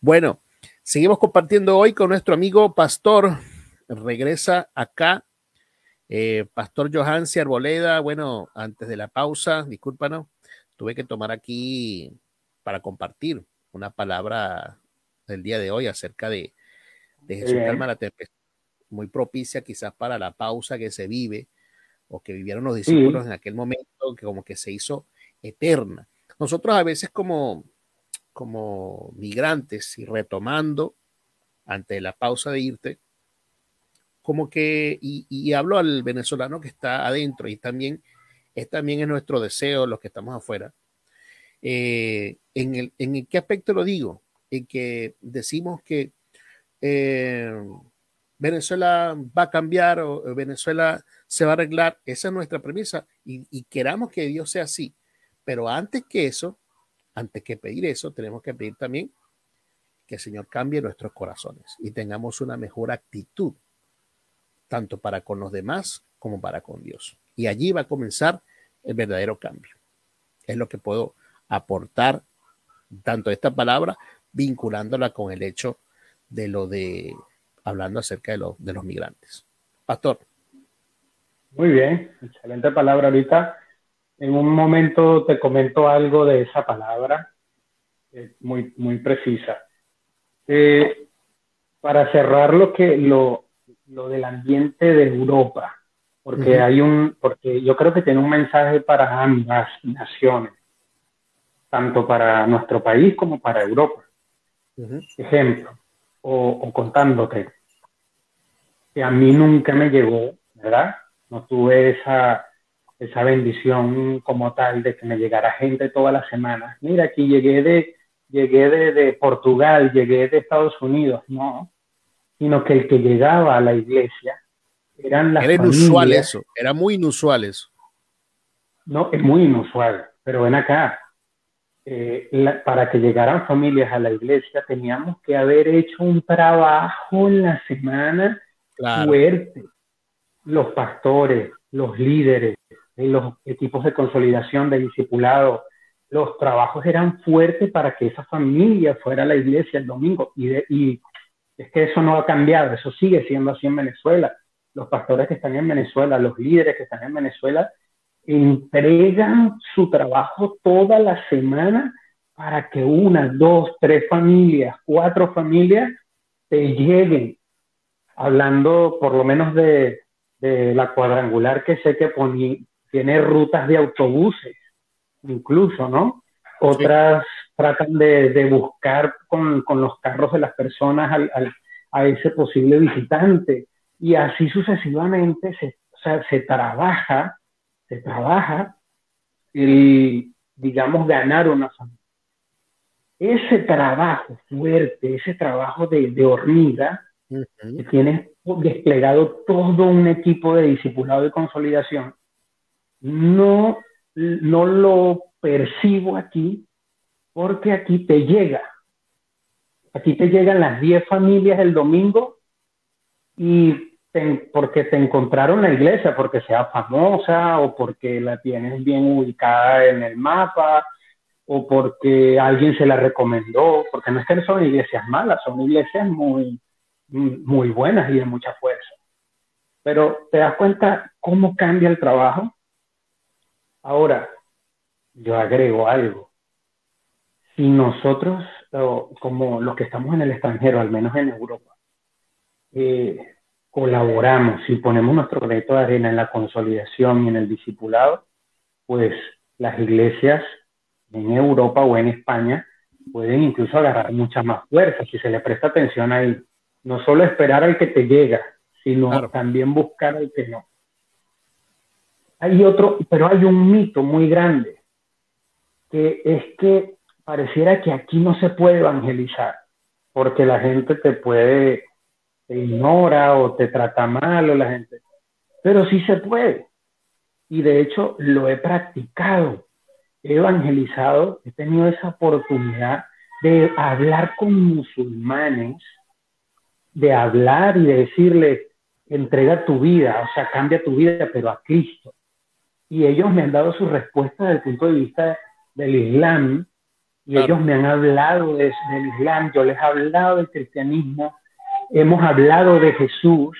Speaker 1: Bueno, seguimos compartiendo hoy con nuestro amigo Pastor. Regresa acá. Eh, Pastor Johansi Arboleda, bueno, antes de la pausa, discúlpanos, tuve que tomar aquí para compartir una palabra del día de hoy acerca de, Jesús calma la tempestad, muy propicia quizás para la pausa que se vive o que vivieron los discípulos en aquel momento, que como que se hizo eterna. Nosotros a veces como como migrantes y retomando ante la pausa de irte, como que, y, hablo al venezolano que está adentro y también es también es nuestro deseo, los que estamos afuera. Eh, en, el, ¿En qué aspecto lo digo? En que decimos que eh, Venezuela va a cambiar o Venezuela se va a arreglar. Esa es nuestra premisa y, y queramos que Dios sea así. Pero antes que eso, antes que pedir eso, tenemos que pedir también que el Señor cambie nuestros corazones y tengamos una mejor actitud, tanto para con los demás como para con Dios. Y allí va a comenzar el verdadero cambio. Es lo que puedo aportar tanto esta palabra vinculándola con el hecho de lo de hablando acerca de, de los migrantes. Pastor.
Speaker 2: Muy bien, excelente palabra ahorita en un momento te comento algo de esa palabra, muy, muy precisa. Eh, para cerrar lo que lo, lo, del ambiente de Europa, porque hay un, porque yo creo que tiene un mensaje para ambas naciones, tanto para nuestro país como para Europa. Ejemplo, o, o contándote que a mí nunca me llegó, ¿verdad? No tuve esa esa bendición como tal de que me llegara gente todas las semanas. Mira, aquí llegué de, llegué de, Portugal, llegué de Estados Unidos, no, sino que el que llegaba a la iglesia eran las
Speaker 1: Era inusual eso, era muy inusual eso.
Speaker 2: No, es muy inusual, pero ven acá. eh, para que llegaran familias a la iglesia, teníamos que haber hecho un trabajo en la semana fuerte. Los pastores, los líderes, eh, los equipos de consolidación de discipulado, los trabajos eran fuertes para que esa familia fuera a la iglesia el domingo. Y, y es que eso no ha cambiado, eso sigue siendo así en Venezuela. Los pastores que están en Venezuela, los líderes que están en Venezuela, entregan su trabajo toda la semana para que una, dos, tres familias, cuatro familias te lleguen. Hablando por lo menos de, la cuadrangular que sé que tiene rutas de autobuses, incluso, ¿no? Otras tratan de, buscar con, los carros de las personas a ese posible visitante. Y así sucesivamente se, se trabaja se trabaja y, digamos, ganar una familia. Ese trabajo fuerte, ese trabajo de, hormiga, que tiene desplegado todo un equipo de discipulado y consolidación, no, no lo percibo aquí porque aquí te llega. Aquí te llegan las 10 familias el domingo y porque te encontraron la iglesia, porque sea famosa o porque la tienes bien ubicada en el mapa o porque alguien se la recomendó, porque no es que son iglesias malas, son iglesias muy, muy buenas y de mucha fuerza. Pero te das cuenta cómo cambia el trabajo. Ahora, yo agrego algo. Nosotros, como los que estamos en el extranjero, al menos en Europa, eh, colaboramos y ponemos nuestro granito de arena en la consolidación y en el discipulado, pues las iglesias en Europa o en España pueden incluso agarrar mucha más fuerza si se le presta atención ahí. No solo esperar al que te llega, sino también buscar al que no. Hay otro, pero hay un mito muy grande, que es que pareciera que aquí no se puede evangelizar, porque la gente te puede te ignora o te trata mal o la gente. Pero sí se puede. Y de hecho lo he practicado. He evangelizado, he tenido esa oportunidad de hablar con musulmanes, de hablar y de decirle, entrega tu vida, o sea, cambia tu vida, pero a Cristo. Y ellos me han dado su respuesta desde el punto de vista del Islam, y ellos me han hablado del Islam, yo les he hablado del cristianismo, hemos hablado de Jesús,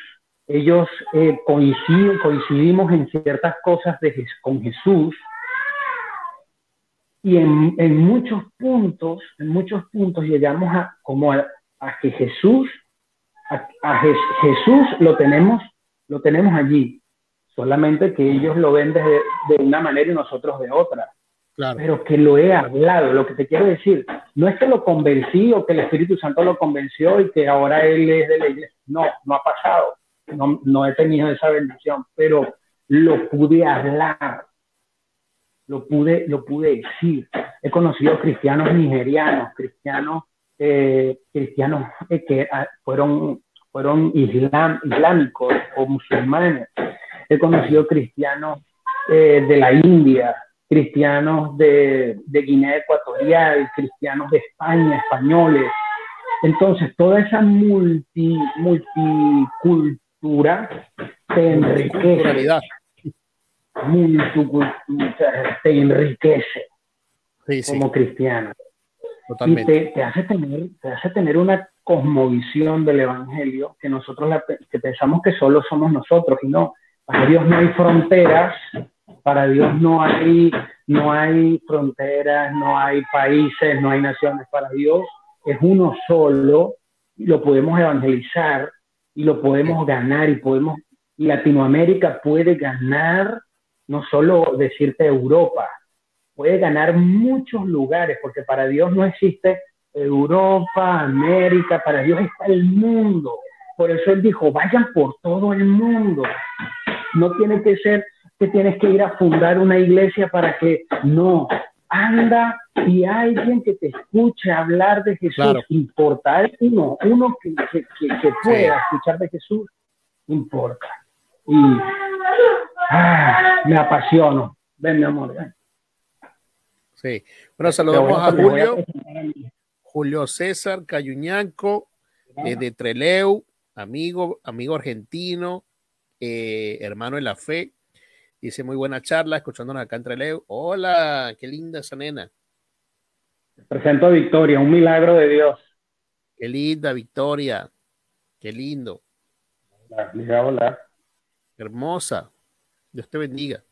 Speaker 2: ellos eh, coincidimos en ciertas cosas de, con Jesús y en, muchos puntos, en muchos puntos llegamos a como a, que Jesús, a, Jesús lo tenemos, lo tenemos allí, solamente que ellos lo ven de una manera y nosotros de otra pero que lo he hablado. Lo que te quiero decir, no es que lo convencí o que el Espíritu Santo lo convenció y que ahora él es de la iglesia. No, no ha pasado. No, no he tenido esa bendición, pero lo pude hablar. Lo pude, lo pude decir. He conocido cristianos nigerianos, cristianos, eh, cristianos eh, que ah, fueron, fueron islámicos o musulmanes. He conocido cristianos eh, de la India, cristianos de, Guinea Ecuatorial, cristianos de España, españoles. Entonces, toda esa multi, multicultura te enriquece. Multicultura te enriquece como cristiano. Y te, hace tener, te hace tener una cosmovisión del Evangelio que nosotros que pensamos que solo somos nosotros y no. Para Dios no hay fronteras, para Dios no hay, no hay fronteras, no hay países, no hay naciones. Para Dios es uno solo y lo podemos evangelizar y lo podemos ganar y podemos, Latinoamérica puede ganar, no solo decirte Europa, puede ganar muchos lugares, porque para Dios no existe Europa, América, para Dios está el mundo. Por eso Él dijo, vayan por todo el mundo. No tiene que ser tienes que ir a fundar una iglesia para que no, anda y alguien que te escuche hablar de Jesús, importa, uno, uno que, pueda escuchar de Jesús, importa. Y ah, me apasiono. Ven, mi amor.
Speaker 1: Sí. Bueno, saludamos a Julio. Julio César Cayuñanco, de Treleu, amigo, amigo argentino, eh, hermano de la fe. Dice muy buena charla, escuchándonos acá en Treleu. Hola, qué linda esa nena.
Speaker 2: Presento a Victoria, un milagro de Dios.
Speaker 1: Qué linda, Victoria. Qué lindo.
Speaker 2: Hola, hola.
Speaker 1: Hermosa. Dios te bendiga.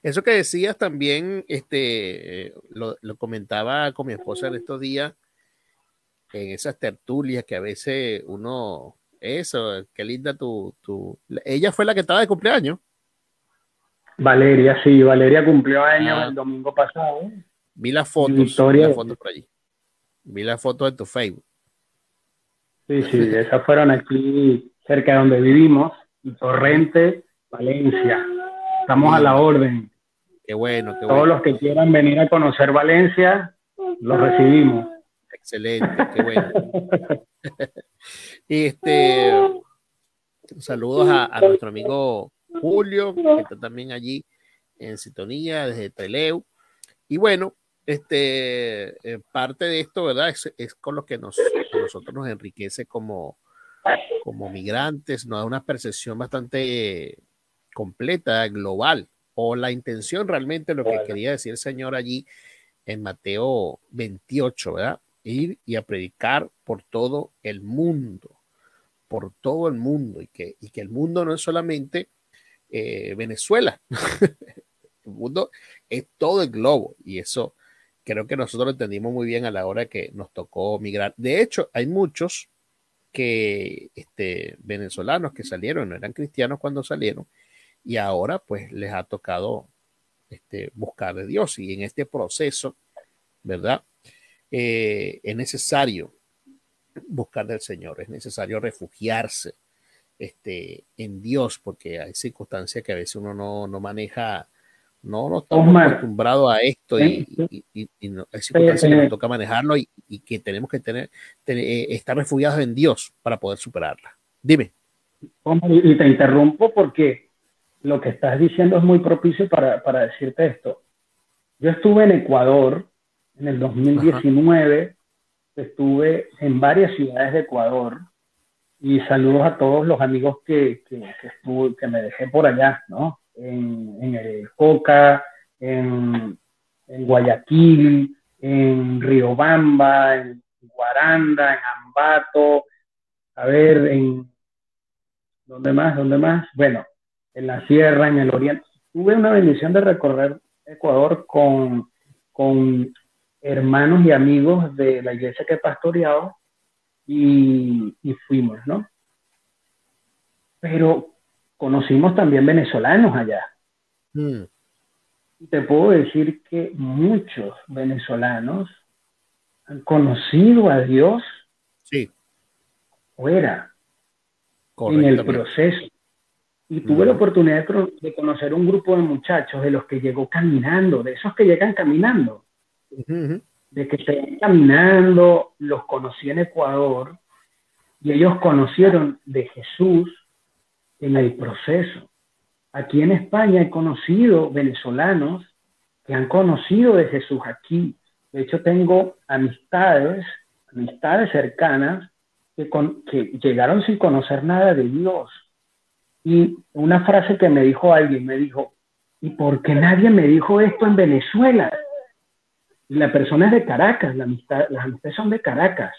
Speaker 1: Eso que decías también, este, lo, comentaba con mi esposa en estos días, en esas tertulias que a veces uno, eso, qué linda tu, tu, ella fue la que estaba de cumpleaños.
Speaker 2: Valeria, sí, Valeria cumplió años ah. el domingo pasado.
Speaker 1: Vi las fotos, vi las fotos por allí. Vi las fotos de tu Facebook.
Speaker 2: Sí, sí, esas fueron aquí cerca de donde vivimos, en Torrente, Valencia. Estamos a la orden.
Speaker 1: Qué bueno, qué
Speaker 2: Todos los que quieran venir a conocer Valencia, los recibimos.
Speaker 1: Excelente, qué bueno. [LAUGHS] este, saludos a, nuestro amigo Julio, [LAUGHS] que está también allí en sintonía desde Teleu. Y bueno, este, eh, parte de esto, ¿verdad? Es, con lo que nos, nosotros nos enriquece como, como migrantes, nos da una percepción bastante completa, global, o la intención realmente, lo que quería decir el Señor allí en Mateo 28, ¿verdad? Ir y a predicar por todo el mundo, por todo el mundo, y que, y que el mundo no es solamente eh, Venezuela, [LAUGHS] el mundo es todo el globo, y eso creo que nosotros lo entendimos muy bien a la hora que nos tocó migrar. De hecho, hay muchos que este, venezolanos que salieron, no eran cristianos cuando salieron, y ahora pues les ha tocado este, buscar de Dios. Y en este proceso, ¿verdad? Eh, es necesario buscar del Señor, es necesario refugiarse este, en Dios, porque hay circunstancias que a veces uno no, no maneja no, no estamos acostumbrados a esto y, no, hay circunstancias que nos toca manejarlo y, que tenemos que tener, eh, estar refugiados en Dios para poder superarla. Dime.
Speaker 2: Y te interrumpo porque lo que estás diciendo es muy propicio para, para decirte esto. Yo estuve en Ecuador en el 2019, estuve en varias ciudades de Ecuador y saludos a todos los amigos que, que, que, me dejé por allá, ¿no? en, el Coca, en, Guayaquil, en Riobamba, en Guaranda, en Ambato, a ver, en... ¿Dónde más? ¿Dónde más? Bueno, en la sierra, en el oriente. Tuve una bendición de recorrer Ecuador con, con hermanos y amigos de la iglesia que he pastoreado y, y fuimos, ¿no? Pero conocimos también venezolanos allá. Mm. Te puedo decir que muchos venezolanos han conocido a Dios
Speaker 1: sí.
Speaker 2: fuera, en el proceso. Y tuve la oportunidad de conocer un grupo de muchachos de los que llegó caminando, de esos que llegan caminando, de que se caminando, los conocí en Ecuador y ellos conocieron de Jesús en el proceso. Aquí en España he conocido venezolanos que han conocido de Jesús aquí. De hecho, tengo amistades, amistades cercanas que, que llegaron sin conocer nada de Dios. Y una frase que me dijo alguien, me dijo, ¿y por qué nadie me dijo esto en Venezuela? Y la persona es de Caracas, la amistad, las amistades son de Caracas,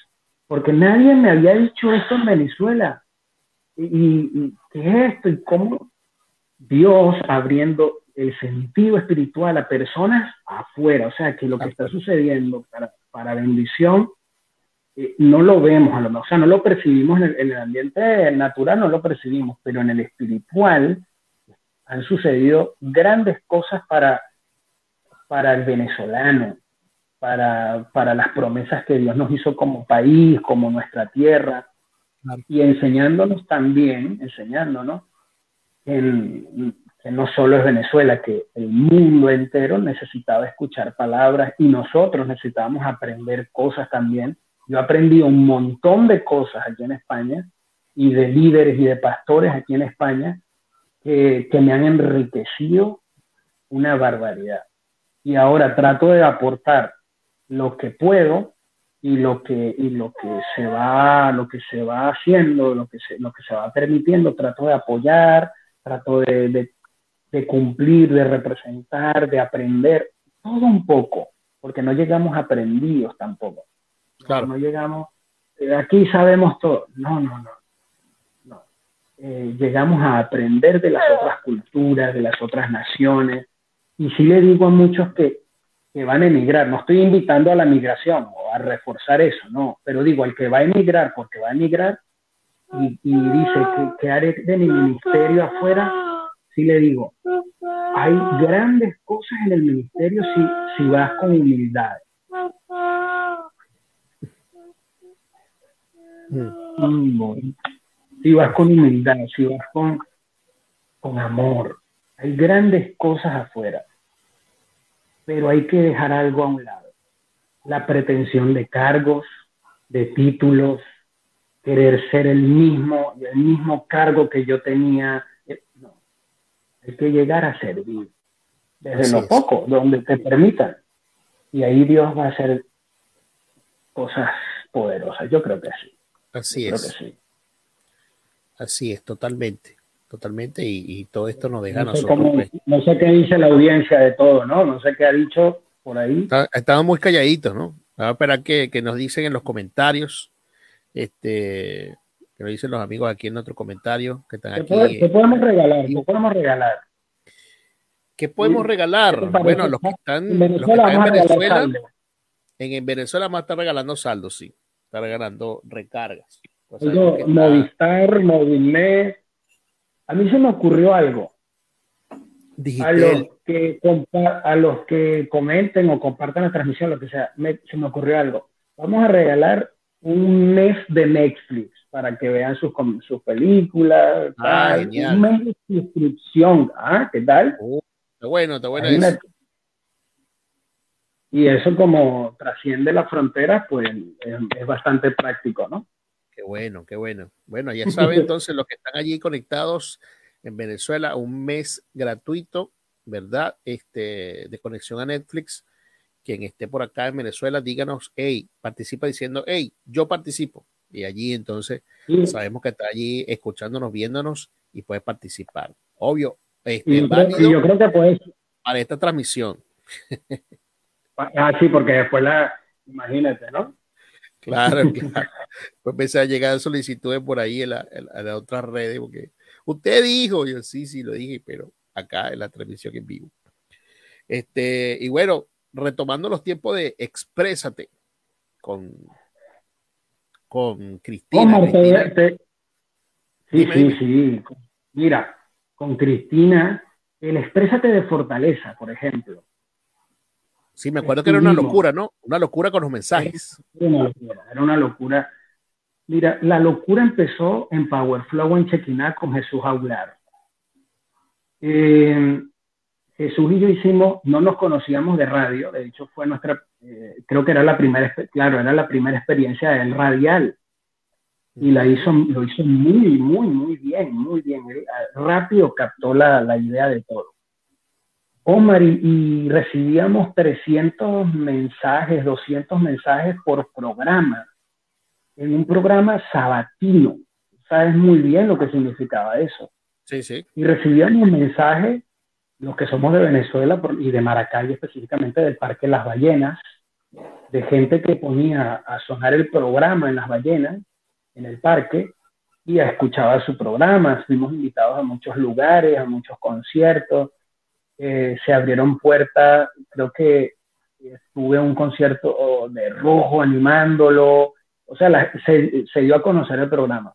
Speaker 2: porque nadie me había dicho esto en Venezuela. Y, qué es esto y cómo Dios abriendo el sentido espiritual a personas afuera, o sea, que lo que está sucediendo para, para bendición eh, no lo vemos a lo mejor, o sea, no lo percibimos en el, ambiente natural, no lo percibimos, pero en el espiritual han sucedido grandes cosas para, para el venezolano, para, para las promesas que Dios nos hizo como país, como nuestra tierra, y enseñándonos también, enseñándonos que, que no solo es Venezuela, que el mundo entero necesitaba escuchar palabras y nosotros necesitábamos aprender cosas también. Yo aprendí un montón de cosas aquí en España y de líderes y de pastores aquí en España que, que me han enriquecido una barbaridad. y ahora trato de aportar lo que puedo y lo que, y lo que se va, lo que se va haciendo, lo que se, lo que se va permitiendo, trato de apoyar, trato de, de, cumplir, de representar, de aprender, todo un poco, porque no llegamos aprendidos tampoco. Claro. No llegamos, eh, aquí sabemos todo. No, no, no. no. Eh, llegamos a aprender de las otras culturas, de las otras naciones. Y sí le digo a muchos que que van a emigrar. No estoy invitando a la migración o a reforzar eso, no, pero digo, el que va a emigrar porque va a emigrar y, dice que, que, haré de mi ministerio afuera, sí le digo, hay grandes cosas en el ministerio si, si vas con humildad. Mm, si vas con humildad, si vas con, con amor, hay grandes cosas afuera pero hay que dejar algo a un lado. La pretensión de cargos, de títulos, querer ser el mismo, el mismo cargo que yo tenía. Eh, no. Hay que llegar a servir, desde lo poco, donde te permitan. Y ahí Dios va a hacer cosas poderosas. Yo creo que sí.
Speaker 1: Así es. Así es, totalmente totalmente y, todo esto nos deja
Speaker 2: no
Speaker 1: sé nosotros.
Speaker 2: Pues. no sé qué dice la audiencia de todo, ¿no? No sé qué ha dicho por ahí.
Speaker 1: Estamos muy calladitos, ¿no? Vamos a esperar que, que, nos dicen en los comentarios, este, que nos dicen los amigos aquí en nuestro comentario que están aquí.
Speaker 2: ¿Qué podemos regalar? ¿Qué podemos regalar?
Speaker 1: ¿Qué podemos regalar? Bueno, los que están en Venezuela, en, Venezuela en, Venezuela más está regalando saldos, sí. Está regalando recargas.
Speaker 2: Movistar, Movilnet, a mí se me ocurrió algo. A los, que a los que comenten o compartan la transmisión, lo que sea, se me ocurrió algo. Vamos a regalar un mes de Netflix para que vean sus, sus películas. Ah, un mes de suscripción. ¿Ah? ¿Qué tal?
Speaker 1: Uh, está bueno, está bueno.
Speaker 2: Y eso como trasciende la frontera, pues es bastante práctico, ¿no?
Speaker 1: Qué bueno, qué bueno. Bueno, ya [LAUGHS] saben entonces los que están allí conectados en Venezuela, un mes gratuito, ¿verdad? Este, de conexión a Netflix. Quien esté por acá en Venezuela, díganos, hey, participa diciendo, hey, yo participo. Y allí entonces sabemos que está allí escuchándonos, viéndonos y puede participar. Obvio,
Speaker 2: este, y yo, creo que puede
Speaker 1: para esta transmisión. [LAUGHS]
Speaker 2: Ah, sí, porque después la, imagínate, ¿no?
Speaker 1: Claro, [LAUGHS] claro. Pues empecé a llegar solicitudes por ahí en, la, en, las otras redes, porque usted dijo, yo sí, sí lo dije, pero acá en la transmisión en vivo. Este, y bueno, retomando los tiempos de Exprésate con, con Cristina.
Speaker 2: sí, sí, sí. Mira, con Cristina, el Exprésate de Fortaleza, por ejemplo.
Speaker 1: Sí, me acuerdo que era una locura, ¿no? Una locura con los mensajes.
Speaker 2: Era una locura, era una locura. Mira, la locura empezó en Powerflow en Chequiná con Jesús Aular. Eh, Jesús y yo hicimos, no nos conocíamos de radio, de hecho fue nuestra, eh, creo que era la primera, claro, era la primera experiencia del radial. Y la hizo, lo hizo muy, muy, muy bien, muy bien. rápido captó la, la idea de todo. Omar, y, recibíamos 300 mensajes, 200 mensajes por programa, en un programa sabatino. Sabes muy bien lo que significaba eso.
Speaker 1: Sí, sí.
Speaker 2: Y recibíamos mensajes, los que somos de Venezuela y de Maracay específicamente, del Parque Las Ballenas, de gente que ponía a sonar el programa en Las Ballenas, en el parque, y escuchaba su programa. Fuimos invitados a muchos lugares, a muchos conciertos eh, se abrieron puertas, creo que estuve en un concierto de Rojo animándolo, o sea, se, dio a conocer el programa.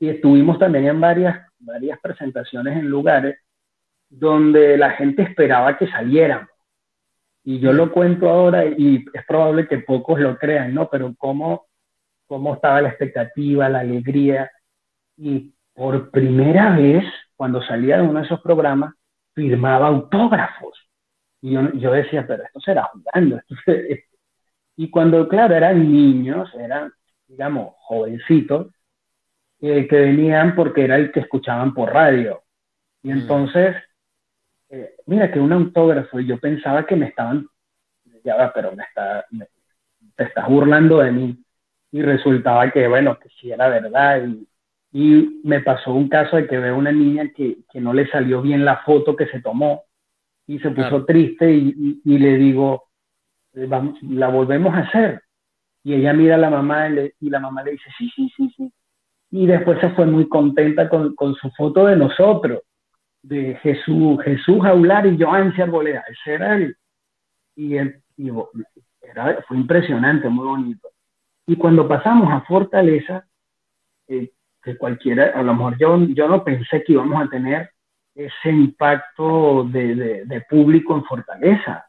Speaker 2: Y estuvimos también en varias, varias presentaciones en lugares donde la gente esperaba que saliéramos. Y yo lo cuento ahora y es probable que pocos lo crean, ¿no? Pero cómo, cómo estaba la expectativa, la alegría. Y por primera vez, cuando salía de uno de esos programas, firmaba autógrafos. Y yo, decía, pero esto será jugando. [LAUGHS] y cuando, claro, eran niños, eran, digamos, jovencitos, eh, que venían porque era el que escuchaban por radio. Y mm. entonces, eh, mira que un autógrafo, y yo pensaba que me estaban, ya va, pero me está, te estás burlando de mí. Y resultaba que, bueno, que sí era verdad. Y, y me pasó un caso de que veo una niña que, que, no le salió bien la foto que se tomó y se puso triste y, y, le digo, eh, vamos, la volvemos a hacer. Y ella mira a la mamá y, y, la mamá le dice, sí, sí, sí, sí. Y después se fue muy contenta con, con su foto de nosotros de Jesús, Jesús Aular y Joan Arboleda. Ese era el, y, y era, fue impresionante, muy bonito. Y cuando pasamos a Fortaleza, eh, que cualquiera, a lo mejor yo, yo no pensé que íbamos a tener ese impacto de, de, de público en Fortaleza.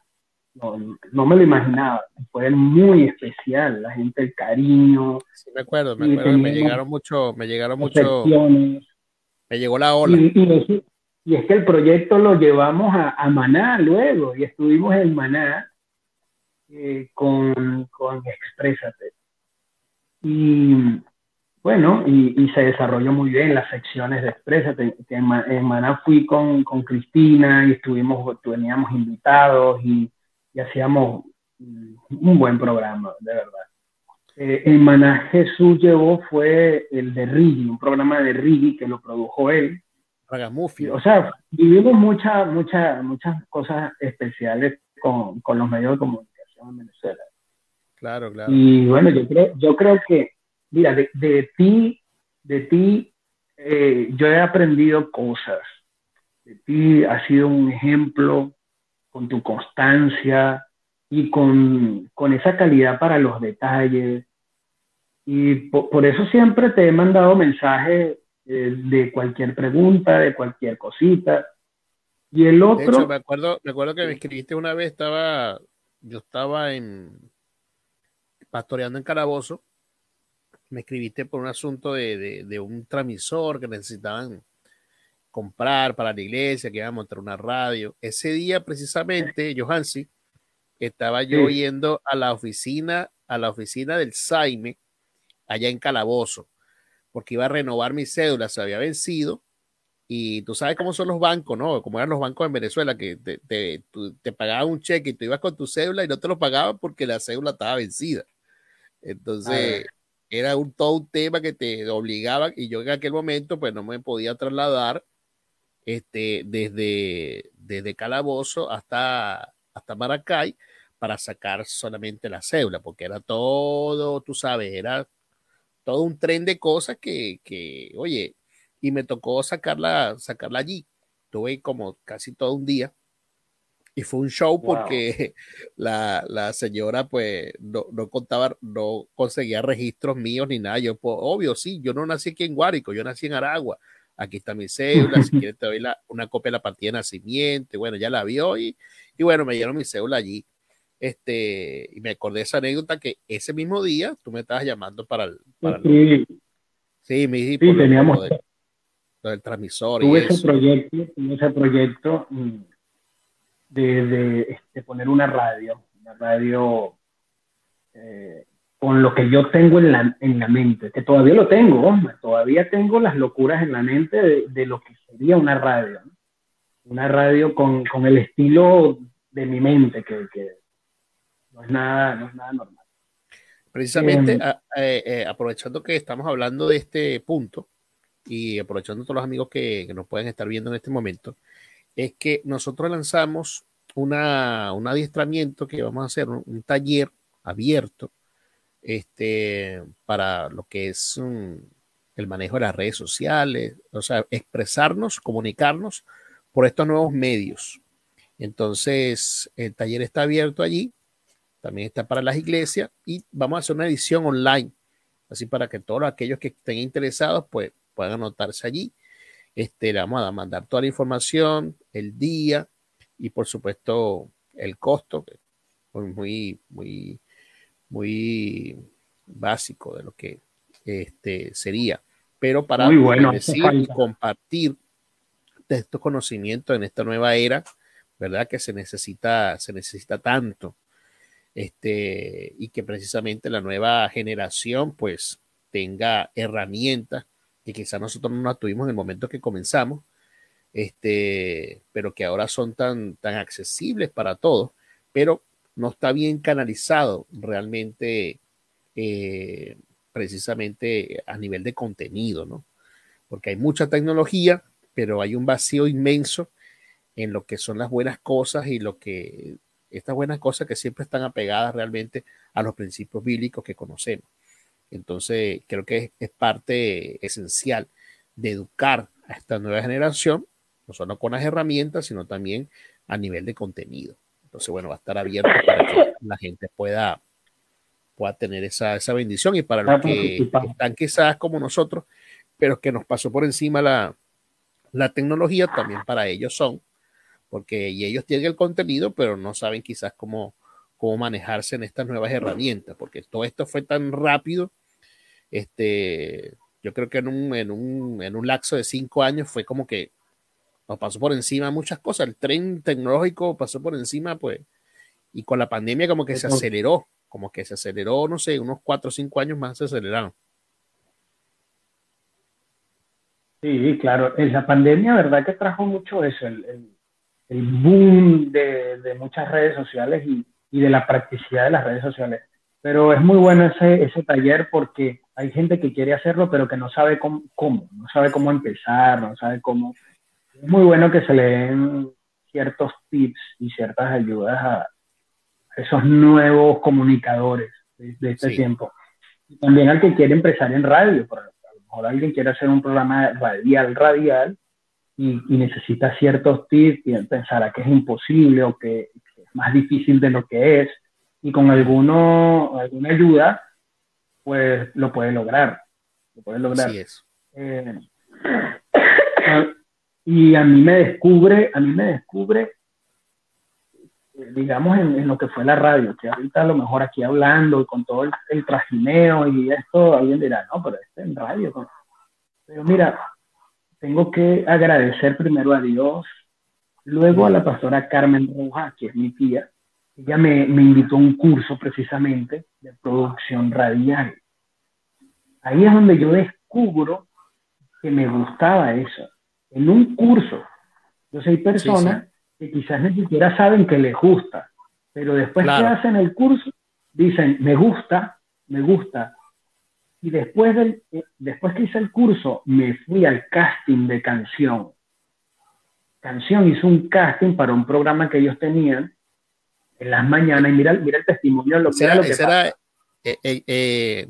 Speaker 2: No, no, me lo imaginaba. Fue muy especial, la gente, el cariño.
Speaker 1: Sí, me acuerdo, me acuerdo. Me llegaron mucho, me llegaron mucho. Me llegó la ola.
Speaker 2: Y, y, y es que el proyecto lo llevamos a, a Maná luego, y estuvimos en Maná eh, con, con Exprésate. Y bueno, y, y, se desarrolló muy bien las secciones de Exprésate. En, Maná fui con, con, Cristina y estuvimos, teníamos invitados y, y, hacíamos un buen programa, de verdad. Eh, en Maná Jesús llevó fue el de Rigi, un programa de Rigi que lo produjo él o sea, vivimos muchas, muchas, muchas cosas especiales con, con, los medios de comunicación en Venezuela.
Speaker 1: Claro, claro.
Speaker 2: Y bueno, yo creo, yo creo que, mira, de, de ti, de ti, eh, yo he aprendido cosas. De ti has sido un ejemplo con tu constancia y con, con esa calidad para los detalles. Y por, por eso siempre te he mandado mensajes eh, de cualquier pregunta, de cualquier cosita. Y el otro... De hecho,
Speaker 1: me acuerdo, me acuerdo que me escribiste una vez, estaba, yo estaba en, pastoreando en Carabozo, me escribiste por un asunto de, de, de un transmisor que necesitaban comprar para la iglesia, que iban a montar una radio. Ese día precisamente, Johansi, estaba yo sí. yendo a la oficina, a la oficina del Saime, allá en Calabozo porque iba a renovar mi cédula, se había vencido. Y tú sabes cómo son los bancos, ¿no? Como eran los bancos en Venezuela, que te, te, te pagaban un cheque y tú ibas con tu cédula y no te lo pagaban porque la cédula estaba vencida. Entonces, era un, todo un tema que te obligaba y yo en aquel momento pues no me podía trasladar este, desde, desde Calabozo hasta, hasta Maracay para sacar solamente la cédula, porque era todo, tú sabes, era todo un tren de cosas que, que, oye, y me tocó sacarla, sacarla allí. Tuve como casi todo un día. Y fue un show porque wow. [LAUGHS] la, la, señora pues no, no, contaba, no conseguía registros míos ni nada. Yo, pues, obvio, sí, yo no nací aquí en Guárico, yo nací en Aragua. Aquí está mi cédula, si quieres te doy la, una copia de la partida de nacimiento. Bueno, ya la vio y, y bueno, me dieron mi cédula allí. Este, y me acordé de esa anécdota que ese mismo día tú me estabas llamando para el. Para
Speaker 2: sí,
Speaker 1: el, sí, me
Speaker 2: sí, teníamos.
Speaker 1: Del, del transmisor.
Speaker 2: Tuve ese proyecto, tuve ese proyecto mm, de, de, de, poner una radio, una radio eh, con lo que yo tengo en la, en la mente, que todavía lo tengo, todavía tengo las locuras en la mente de, de lo que sería una radio. ¿no? Una radio con, con el estilo de mi mente, que, que no es nada, no es nada normal.
Speaker 1: Precisamente, eh, eh, eh, aprovechando que estamos hablando de este punto y aprovechando todos los amigos que, que, nos pueden estar viendo en este momento, es que nosotros lanzamos una, un adiestramiento que vamos a hacer, un, taller abierto este, para lo que es um, el manejo de las redes sociales, o sea, expresarnos, comunicarnos por estos nuevos medios. Entonces, el taller está abierto allí también está para las iglesias y vamos a hacer una edición online, así para que todos aquellos que estén interesados pues puedan anotarse allí. Este, le vamos a mandar toda la información, el día y por supuesto el costo, que es muy, muy, muy básico de lo que este, sería. Pero para
Speaker 2: muy bueno,
Speaker 1: decir y compartir de estos conocimientos en esta nueva era, ¿verdad? Que se necesita, se necesita tanto este, y que precisamente la nueva generación pues tenga herramientas que quizás nosotros no las tuvimos en el momento que comenzamos, este, pero que ahora son tan, tan accesibles para todos, pero no está bien canalizado realmente eh, precisamente a nivel de contenido, ¿no? Porque hay mucha tecnología, pero hay un vacío inmenso en lo que son las buenas cosas y lo que estas buenas cosas que siempre están apegadas realmente a los principios bíblicos que conocemos. Entonces, creo que es, parte esencial de educar a esta nueva generación, no solo con las herramientas, sino también a nivel de contenido. Entonces, bueno, va a estar abierto para que la gente pueda, pueda tener esa, esa bendición y para los que están quizás como nosotros, pero que nos pasó por encima la, la tecnología, también para ellos son, porque y ellos tienen el contenido, pero no saben quizás cómo, cómo manejarse en estas nuevas herramientas, porque todo esto fue tan rápido. Este, yo creo que en un, en un, en un lapso de cinco años fue como que nos pasó por encima muchas cosas. El tren tecnológico pasó por encima, pues, y con la pandemia como que se aceleró, como que se aceleró, no sé, unos cuatro o cinco años más se aceleraron.
Speaker 2: Sí, claro. En la pandemia, ¿verdad que trajo mucho eso? El, el, boom de, de, muchas redes sociales y, y, de la practicidad de las redes sociales. Pero es muy bueno ese, ese taller porque hay gente que quiere hacerlo, pero que no sabe cómo, cómo, no sabe cómo empezar, no sabe cómo. Es muy bueno que se le den ciertos tips y ciertas ayudas a esos nuevos comunicadores de, este tiempo. Y también al que quiere empezar en radio, por mejor alguien quiere hacer un programa radial, radial, y, necesita ciertos tips y pensará que es imposible o que, es más difícil de lo que es, y con alguno, alguna ayuda, pues lo puede lograr. Lo puede lograr. es. Eh, y a mí me descubre, a mí me descubre digamos, en, lo que fue la radio, que ahorita a lo mejor aquí hablando y con todo el, el trajineo y esto, alguien dirá, no, pero este en radio. Pero mira, tengo que agradecer primero a Dios, luego a la pastora Carmen Roja, que es mi tía, ella me, me invitó a un curso precisamente de producción radial. Ahí es donde yo descubro que me gustaba eso. En un curso, yo soy persona que quizás ni siquiera saben que les gusta, pero después que hacen el curso, dicen, me gusta, me gusta. Y después, del, eh, después que hice el curso, me fui al casting de canción. Canción hizo un casting para un programa que ellos tenían en las mañanas. Y mira, mira el testimonio, lo, que
Speaker 1: era, eh, eh,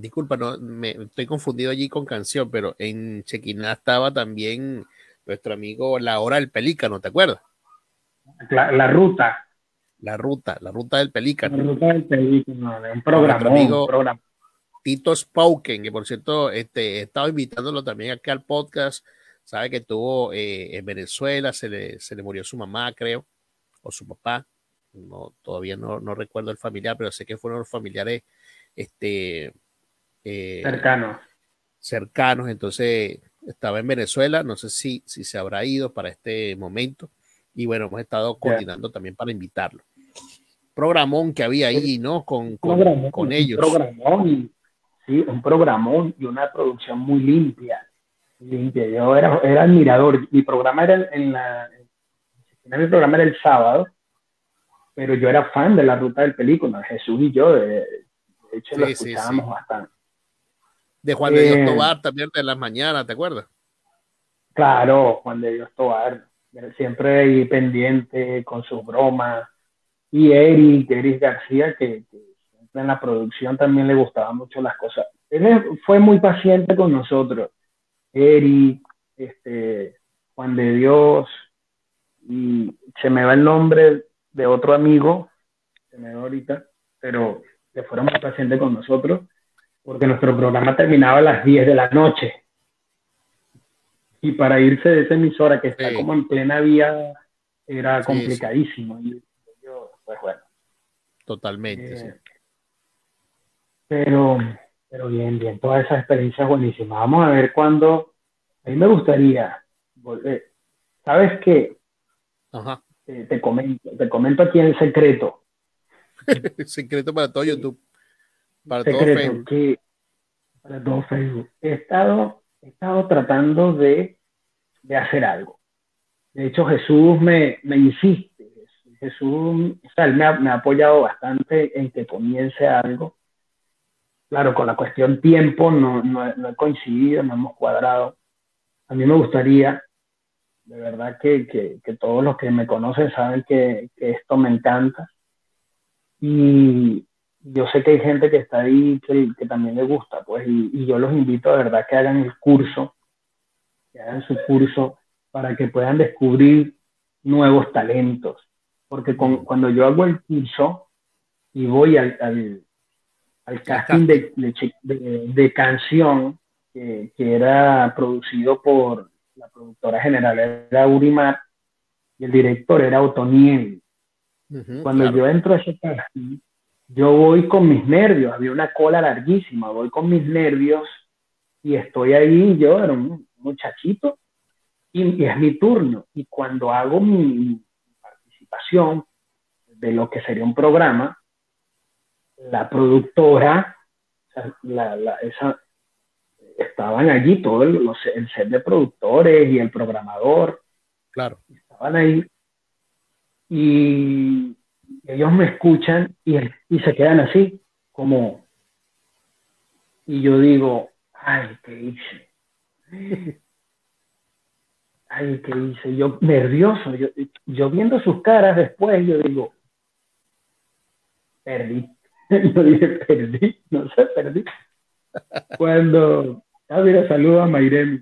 Speaker 1: disculpa, no, me estoy confundido allí con canción, pero en Chequiná estaba también nuestro amigo La Hora del Pelícano, ¿te acuerdas?
Speaker 2: La, ruta.
Speaker 1: La ruta, la ruta del pelícano.
Speaker 2: La ruta del pelícano, de un programa.
Speaker 1: Amigo, Tito Spoken, que por cierto, este, he estado invitándolo también acá al podcast. Sabe que tuvo eh, en Venezuela, se le, se le murió su mamá, creo, o su papá. No, todavía no, no recuerdo el familiar, pero sé que fueron los familiares este,
Speaker 2: eh, cercanos.
Speaker 1: Cercanos, entonces estaba en Venezuela, no sé si, si se habrá ido para este momento y bueno, hemos estado coordinando también para invitarlo. Programón que había ahí, ¿no? Con, con, ellos.
Speaker 2: Un programón, sí, un programón y una producción muy limpia. Limpia. Yo era, era admirador. Mi programa era en la. Mi programa era el sábado, pero yo era fan de la ruta del película. Jesús y yo, de, hecho, lo escuchábamos bastante.
Speaker 1: De Juan de Dios eh, Tobar también de las mañanas, ¿te acuerdas?
Speaker 2: Claro, Juan de Dios Tobar siempre ahí pendiente con sus bromas. Y Eric, Eric García, que, en la producción también le gustaban mucho las cosas. Él fue muy paciente con nosotros. Eric, este, Juan de Dios, y se me va el nombre de otro amigo, se me va ahorita, pero que fueron muy pacientes con nosotros, porque nuestro programa terminaba a las 10 de la noche y para irse de esa emisora que está como en plena vía era complicadísimo. Y yo, pues bueno.
Speaker 1: Totalmente, sí. Eh,
Speaker 2: pero, pero bien, bien, toda esa experiencia buenísima. Vamos a ver cuándo. A mí me gustaría volver. ¿Sabes qué? Ajá. te, comento, te comento aquí en secreto. [LAUGHS]
Speaker 1: secreto para todo YouTube.
Speaker 2: Para todo Facebook. Que, para todo Facebook. He estado he estado tratando de, de hacer algo. De hecho, Jesús me, me insiste. Jesús, o sea, él me ha, me ha apoyado bastante en que comience algo. Claro, con la cuestión tiempo no, no, no he coincidido, no hemos cuadrado. A mí me gustaría, de verdad que, que, que todos los que me conocen saben que, que, esto me encanta. Y yo sé que hay gente que está ahí que, que también le gusta, pues, y, y, yo los invito de verdad que hagan el curso, que hagan su curso para que puedan descubrir nuevos talentos. Porque con, cuando yo hago el curso y voy al, al, al casting de, de, de canción que, que, era producido por la productora general, era Urimar, y el director era Otoniel. Uh -huh, Cuando claro. yo entro a ese casting, yo voy con mis nervios, había una cola larguísima, voy con mis nervios y estoy ahí, yo era un muchachito, y, y es mi turno. Y cuando hago mi, mi participación de lo que sería un programa, la productora, la, la, esa, estaban allí todo el, los, el, set de productores y el programador.
Speaker 1: Claro.
Speaker 2: Estaban ahí. Y ellos me escuchan y, y se quedan así, como. Y yo digo, ay, ¿qué hice? [LAUGHS] Ay, ¿qué hice? Yo nervioso, yo, yo viendo sus caras después, yo digo, perdí. [LAUGHS] Yo dije, perdí, no sé, perdí. Cuando, ah, mira, saludo a Mayremi.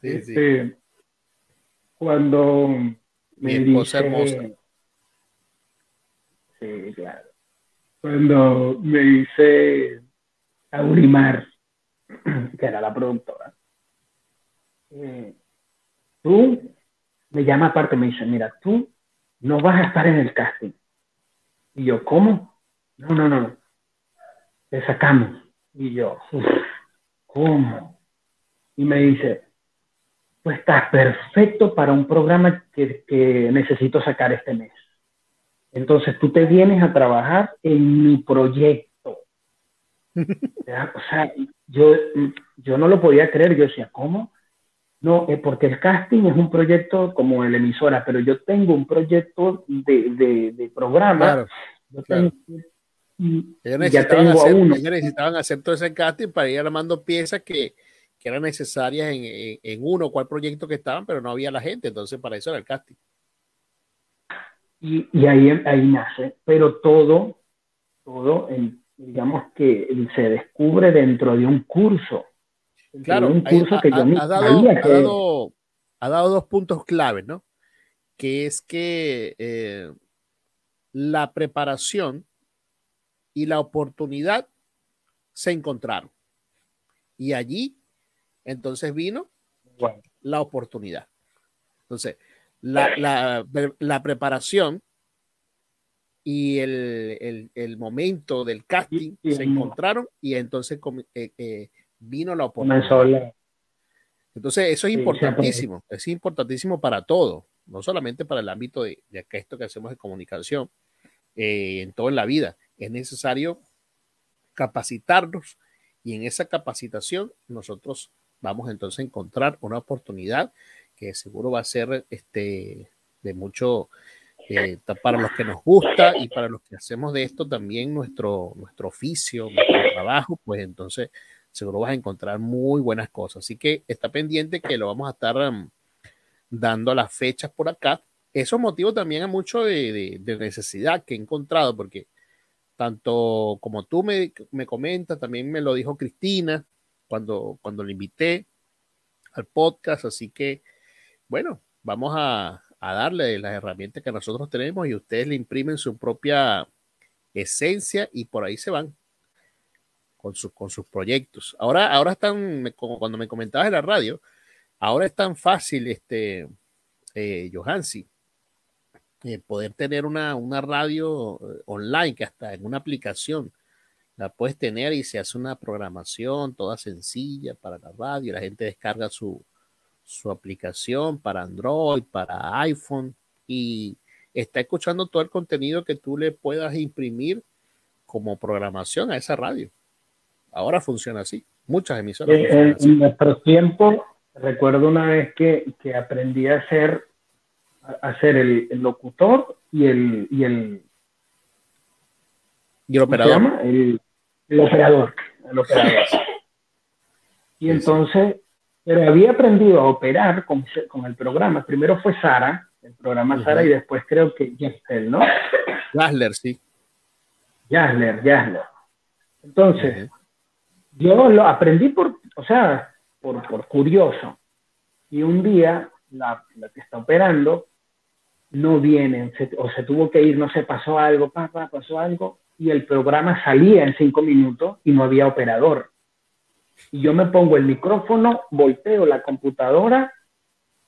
Speaker 1: Sí,
Speaker 2: este, sí. Cuando
Speaker 1: me Mi esposa dice, hermosa.
Speaker 2: Sí, claro. Cuando me dice Aurimar, [CLEARS THROAT] que era la productora, eh, tú, me llama aparte, me dice, mira, tú no vas a estar en el casting. Y yo, ¿cómo? No, no, no. Te sacamos. Y yo, ¿cómo? Y me dice, pues estás perfecto para un programa que, que, necesito sacar este mes. Entonces tú te vienes a trabajar en mi proyecto. [LAUGHS] o sea, yo, yo no lo podía creer. Yo decía, ¿cómo? No, es porque el casting es un proyecto como el emisora, pero yo tengo un proyecto de, de, de programa.
Speaker 1: Claro,
Speaker 2: yo
Speaker 1: claro.
Speaker 2: tengo, y, ellos, ya tengo
Speaker 1: hacer,
Speaker 2: a uno.
Speaker 1: ellos necesitaban hacer todo ese casting para ir armando piezas que, que eran necesarias en, en, en, uno o cual proyecto que estaban, pero no había la gente, entonces para eso era el casting.
Speaker 2: Y, y ahí, ahí nace, pero todo, todo, en, digamos que se descubre dentro de un curso
Speaker 1: Claro, un curso ha, que yo ha, dado, que... ha, dado, ha, dado, dos puntos claves, ¿no? Que es que eh, la preparación y la oportunidad se encontraron. Y allí, entonces vino bueno. la oportunidad. Entonces, la, la, la preparación y el, el, el, momento del casting sí, sí, se encontraron y entonces eh, eh, vino la oportunidad. Entonces, eso es importantísimo, es importantísimo para todo, no solamente para el ámbito de, de esto que hacemos de comunicación, eh, en toda la vida. Es necesario capacitarnos y en esa capacitación nosotros vamos entonces a encontrar una oportunidad que seguro va a ser este, de mucho eh, para los que nos gusta y para los que hacemos de esto también nuestro, nuestro oficio, nuestro trabajo, pues entonces seguro vas a encontrar muy buenas cosas. Así que está pendiente que lo vamos a estar um, dando las fechas por acá. Eso motivo también a mucho de, de, necesidad que he encontrado, porque tanto como tú me, me comentas, también me lo dijo Cristina cuando, cuando le invité al podcast. Así que, bueno, vamos a, darle las herramientas que nosotros tenemos y ustedes le imprimen su propia esencia y por ahí se van con, su, con sus proyectos. Ahora, ahora están, como cuando me comentabas en la radio, ahora es tan fácil, este, eh, Johansi, eh, poder tener una, una radio eh, online que hasta en una aplicación la puedes tener y se hace una programación toda sencilla para la radio, la gente descarga su, su aplicación para Android, para iPhone y está escuchando todo el contenido que tú le puedas imprimir como programación a esa radio. Ahora funciona así. Muchas emisoras.
Speaker 2: En, en nuestro tiempo, recuerdo una vez que, que, aprendí a hacer a, ser el, locutor y el, y el,
Speaker 1: ¿Y el operador.
Speaker 2: El, operador. El operador. [LAUGHS] y entonces, pero había aprendido a operar con, con, el programa. Primero fue Sara, el programa Sara, y después creo que Jasper, ¿no?
Speaker 1: Jasler, sí.
Speaker 2: Entonces, yo lo aprendí por, o sea, por, por curioso. Y un día la, que está operando no viene, o se tuvo que ir, no se pasó algo, papá, pasó algo, y el programa salía en cinco minutos y no había operador. Y yo me pongo el micrófono, volteo la computadora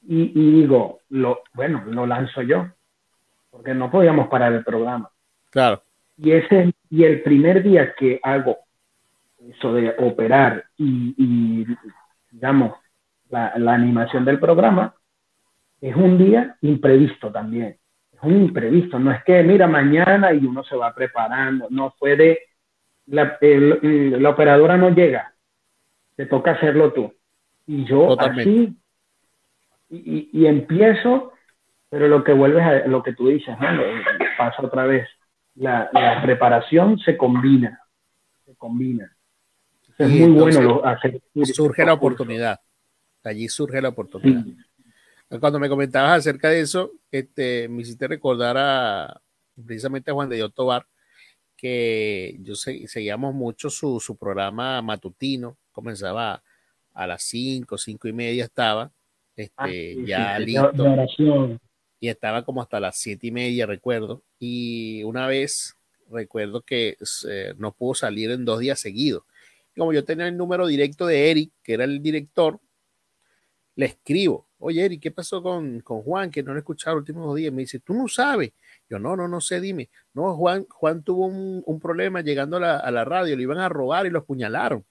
Speaker 2: y, digo, lo, bueno, lo lanzo yo, porque no podíamos parar el programa.
Speaker 1: Claro.
Speaker 2: Y, ese, y el primer día que hago eso de operar y, digamos, la, la, animación del programa, es un día imprevisto también. Es un imprevisto. No es que, mira, mañana y uno se va preparando. No fue de, la, la operadora no llega. Te toca hacerlo tú. Y yo así, y, y, empiezo, pero lo que vuelves a lo que tú dices, ¿no? pasa otra vez. La, la preparación se combina. Se combina. Es muy bueno hacer.
Speaker 1: Surge la oportunidad. Allí surge la oportunidad. Cuando me comentabas acerca de eso, este, me hiciste recordar a precisamente a Juan de Dios Tobar, que yo seguíamos mucho su, su, programa matutino, comenzaba a las 5, 5 y media estaba, este, ah, ya listo. y estaba como hasta las 7 y media, recuerdo. Y una vez recuerdo que eh, no pudo salir en dos días seguidos. Como yo tenía el número directo de Eric, que era el director, le escribo oye, Eri, ¿qué pasó con, Juan? Que no lo he escuchado los últimos dos días. Me dice, tú no sabes. Yo, no, no, no sé, dime. No, Juan, Juan tuvo un, problema llegando a la, radio, lo iban a robar y lo apuñalaron.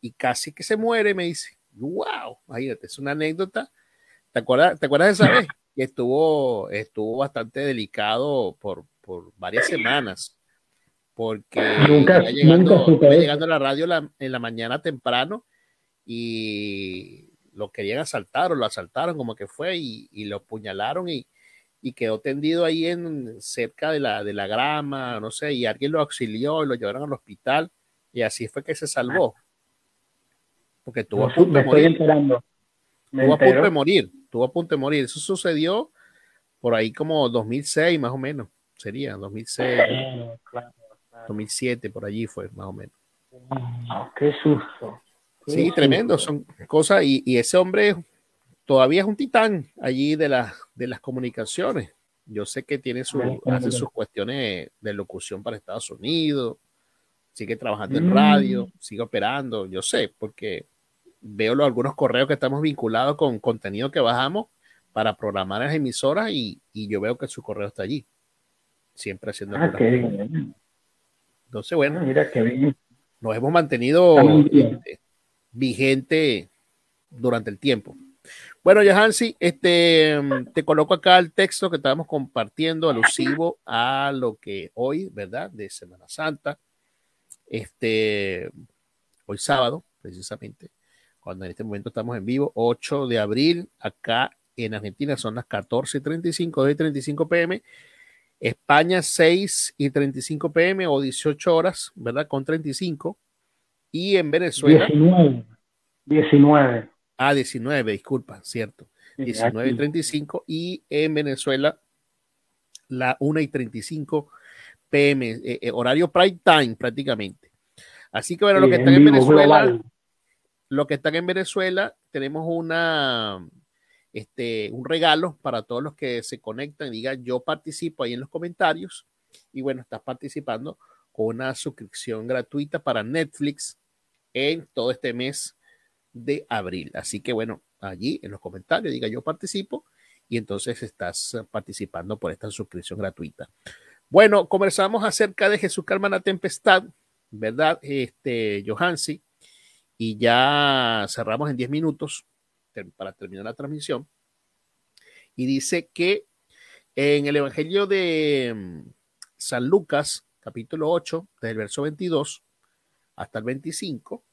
Speaker 1: Y casi que se muere, me dice. Wow, imagínate, es una anécdota. ¿Te acuerdas, ¿te acuerdas de esa vez? Que estuvo, estuvo bastante delicado por, varias semanas. Porque nunca, llegando, llegando a la radio en la mañana temprano y lo querían asaltar o lo asaltaron como que fue y, lo puñalaron y, quedó tendido ahí en cerca de la, de la grama, no sé, y alguien lo auxilió y lo llevaron al hospital y así fue que se salvó. Porque tuvo a punto de morir. Tuvo a punto de morir, tuvo a punto de morir. Eso sucedió por ahí como 2006 más o menos, sería 2006, 2007, por allí fue más o menos.
Speaker 2: qué susto.
Speaker 1: Sí, tremendo, son cosas, y, ese hombre todavía es un titán allí de, de las comunicaciones. Yo sé que tiene su, hace sus cuestiones de locución para Estados Unidos, sigue trabajando en radio, mm. sigue operando, yo sé, porque veo los, algunos correos que estamos vinculados con contenido que bajamos para programar las emisoras y, yo veo que su correo está allí, siempre haciendo.
Speaker 2: Ah,
Speaker 1: Entonces, bueno,
Speaker 2: ah, mira qué bien.
Speaker 1: nos hemos mantenido vigente durante el tiempo. Bueno, Yahansi, este, te coloco acá el texto que estábamos compartiendo alusivo a lo que hoy, ¿verdad? De Semana Santa, este, hoy sábado, precisamente, cuando en este momento estamos en vivo, 8 de abril, acá en Argentina son las 14.35, 35 pm, España 6 y 35 pm o 18 horas, ¿verdad? Con 35 y en Venezuela.
Speaker 2: 19. 19.
Speaker 1: Ah, 19, disculpa, cierto. 19 y 35 y en Venezuela la 1 y 35 pm, eh, eh, horario prime time prácticamente. Así que bueno, lo que están en Venezuela, lo que están en Venezuela, tenemos una, este, un regalo para todos los que se conectan, digan yo participo ahí en los comentarios y bueno, estás participando una suscripción gratuita para Netflix en todo este mes de abril. Así que bueno, allí en los comentarios diga yo participo y entonces estás participando por esta suscripción gratuita. Bueno, conversamos acerca de Jesús calma la tempestad, ¿verdad? Este, Johansi, y ya cerramos en 10 minutos para terminar la transmisión. Y dice que en el Evangelio de mm, San Lucas, capítulo 8, desde el verso 22 hasta el 25,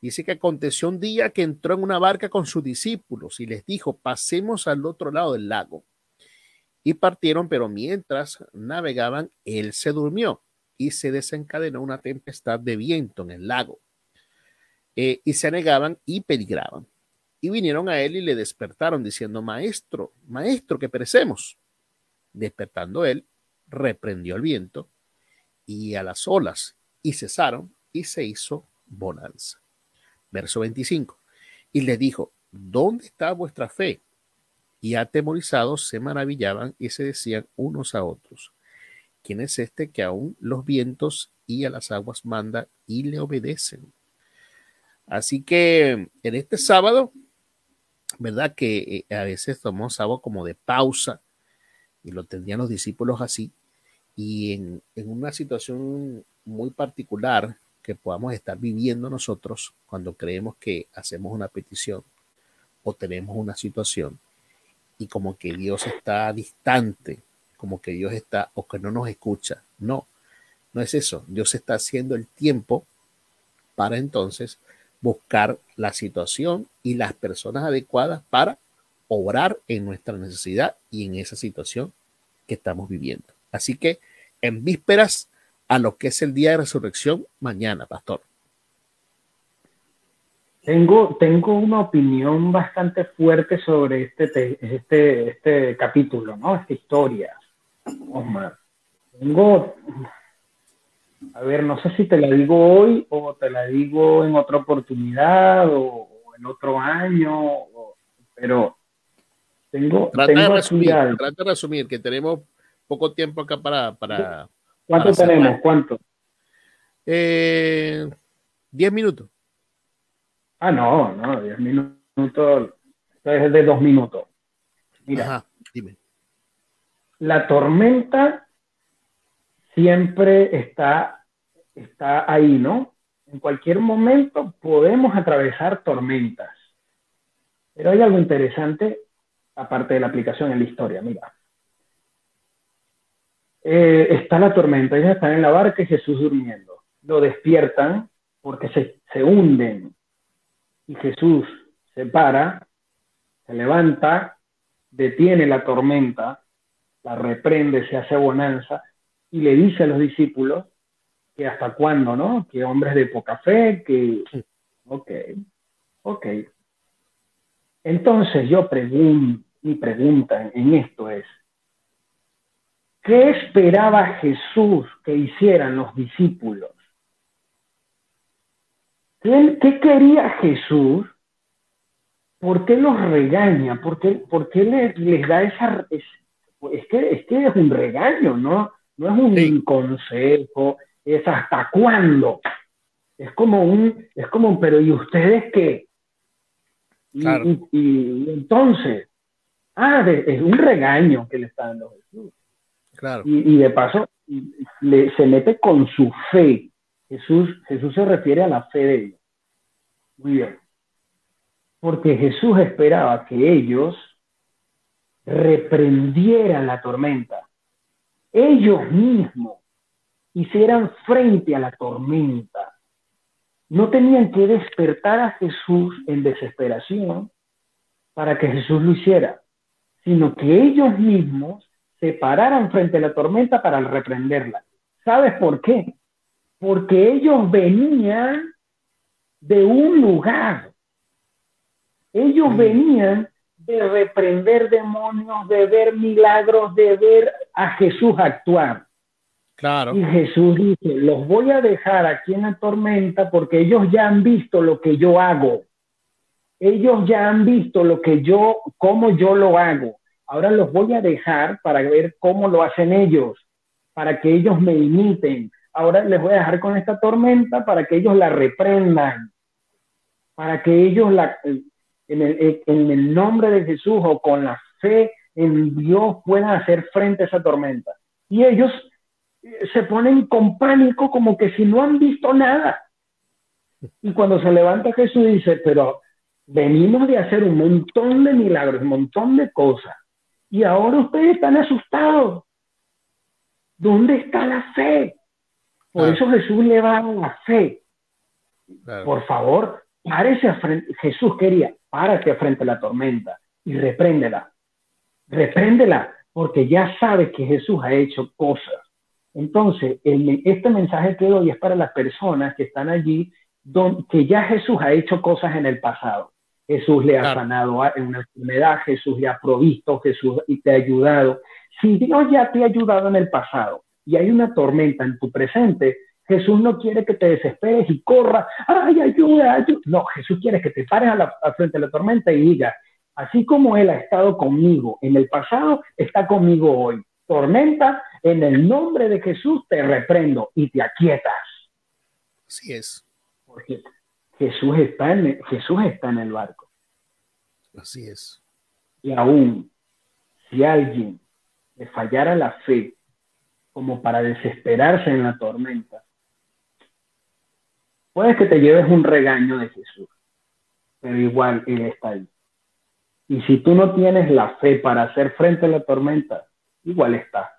Speaker 1: dice que aconteció un día que entró en una barca con sus discípulos y les dijo, pasemos al otro lado del lago. Y partieron, pero mientras navegaban, él se durmió y se desencadenó una tempestad de viento en el lago. Eh, y se anegaban y peligraban. Y vinieron a él y le despertaron diciendo, Maestro, Maestro, que perecemos. Despertando él, reprendió el viento y a las olas y cesaron y se hizo bonanza. Verso 25. Y le dijo, ¿dónde está vuestra fe? Y atemorizados se maravillaban y se decían unos a otros, ¿quién es este que aún los vientos y a las aguas manda y le obedecen? Así que en este sábado, ¿verdad? Que eh, a veces tomamos algo como de pausa y lo tendrían los discípulos así. Y en, en una situación muy particular que podamos estar viviendo nosotros cuando creemos que hacemos una petición o tenemos una situación y como que Dios está distante, como que Dios está o que no nos escucha. No, no es eso. Dios está haciendo el tiempo para entonces buscar la situación y las personas adecuadas para obrar en nuestra necesidad y en esa situación que estamos viviendo. Así que en vísperas a lo que es el día de resurrección mañana, pastor.
Speaker 2: Tengo, tengo una opinión bastante fuerte sobre este, este, este capítulo, ¿no? Esta historia. Omar. Tengo, a ver, no sé si te la digo hoy o te la digo en otra oportunidad o, en otro año, pero tengo,
Speaker 1: trata, de resumir, trata de resumir, que tenemos poco tiempo acá para... para
Speaker 2: ¿Cuánto tenemos? ¿Cuánto?
Speaker 1: Eh, diez minutos.
Speaker 2: Ah, no, no, diez minutos. es de dos minutos. Mira, dime. La tormenta siempre está, está ahí, ¿no? En cualquier momento podemos atravesar tormentas. Pero hay algo interesante, aparte de la aplicación en la historia, mira. Eh, está la tormenta, ellos están en la barca y Jesús durmiendo. Lo despiertan porque se, se hunden. Y Jesús se para, se levanta, detiene la tormenta, la reprende, se hace bonanza y le dice a los discípulos que hasta cuándo, ¿no? Que hombres de poca fe, que... Ok, ok. Entonces yo pregunto, mi pregunta en esto es, ¿qué esperaba Jesús que hicieran los discípulos? ¿Qué, quería Jesús? ¿Por qué los regaña? ¿Por qué, por qué les, da esa... Es, es, que, es que es un regaño, ¿no? No es un consejo, es hasta cuándo. Es como un, es como pero ¿y ustedes qué? Y, entonces, ah, es un regaño que le está dando Jesús. Claro. Y, de paso, se mete con su fe. Jesús, Jesús se refiere a la fe de ellos. Muy bien. Porque Jesús esperaba que ellos reprendieran la tormenta ellos mismos hicieran frente a la tormenta. No tenían que despertar a Jesús en desesperación para que Jesús lo hiciera, sino que ellos mismos se pararan frente a la tormenta para reprenderla. ¿Sabes por qué? Porque ellos venían de un lugar. Ellos mm. venían de reprender demonios, de ver milagros, de ver a Jesús actuar. Claro. Y Jesús dice, los voy a dejar aquí en la tormenta porque ellos ya han visto lo que yo hago. Ellos ya han visto lo que yo, cómo yo lo hago. Ahora los voy a dejar para ver cómo lo hacen ellos, para que ellos me imiten. Ahora les voy a dejar con esta tormenta para que ellos la reprendan, para que ellos la, en el, en el nombre de Jesús o con la fe en Dios puedan hacer frente a esa tormenta. Y ellos eh, se ponen con pánico como que si no han visto nada. Y cuando se levanta Jesús dice, pero venimos de hacer un montón de milagros, un montón de cosas. Y ahora ustedes están asustados. ¿Dónde está la fe? Por eso Jesús le va a la fe. Por favor, párese a frente. Jesús quería, párate frente a la tormenta y repréndela. Repréndela. porque ya sabe que Jesús ha hecho cosas. Entonces, este mensaje que doy es para las personas que están allí, donde, que ya Jesús ha hecho cosas en el pasado. Jesús le ha sanado en una enfermedad, Jesús le ha provisto, Jesús te ha ayudado. Si Dios ya te ha ayudado en el pasado y hay una tormenta en tu presente, Jesús no quiere que te desesperes y corras, ay, ayuda, ayuda. No, Jesús quiere que te pares a la, frente de la tormenta y digas, así como Él ha estado conmigo en el pasado, está conmigo hoy. Tormenta, en el nombre de Jesús te reprendo y te aquietas.
Speaker 1: Así es.
Speaker 2: Porque Jesús está en Jesús está en el barco.
Speaker 1: Así es.
Speaker 2: Y aún si alguien le fallara la fe como para desesperarse en la tormenta, puedes que te lleves un regaño de Jesús, pero igual Él está ahí. Y si tú no tienes la fe para hacer frente a la tormenta, igual está.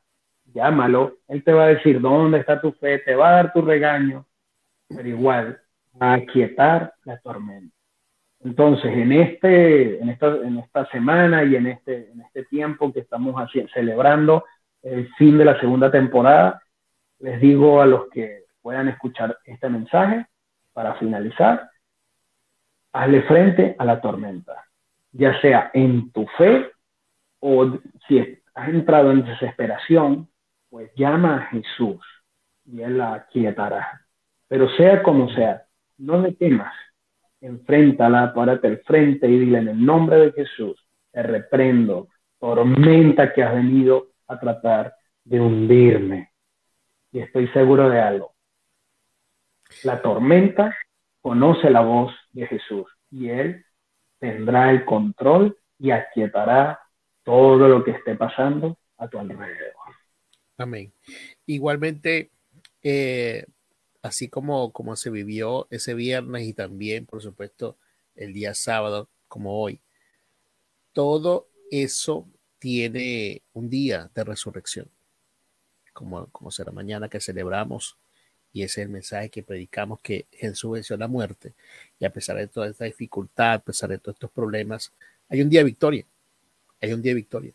Speaker 2: Llámalo, Él te va a decir dónde está tu fe, te va a dar tu regaño, pero igual va a aquietar la tormenta. Entonces, en, este, en, esta, en esta semana y en este, en este tiempo que estamos celebrando el fin de la segunda temporada, les digo a los que puedan escuchar este mensaje, para finalizar, hazle frente a la tormenta, ya sea en tu fe o si has entrado en desesperación, pues llama a Jesús y Él la aquietará. Pero sea como sea, no le temas, enfréntala, párate al frente y dile en el nombre de Jesús, te reprendo, tormenta que has venido a tratar de hundirme. Y estoy seguro de algo, la tormenta conoce la voz de Jesús y Él tendrá el control y aquietará todo lo que esté pasando a tu alrededor.
Speaker 1: Amén. Igualmente, eh, así como, como se vivió ese viernes y también, por supuesto, el día sábado, como hoy, todo eso tiene un día de resurrección, como, como será mañana que celebramos y ese es el mensaje que predicamos, que Jesús venció la muerte. Y a pesar de toda esta dificultad, a pesar de todos estos problemas, hay un día de victoria. Hay un día de victoria.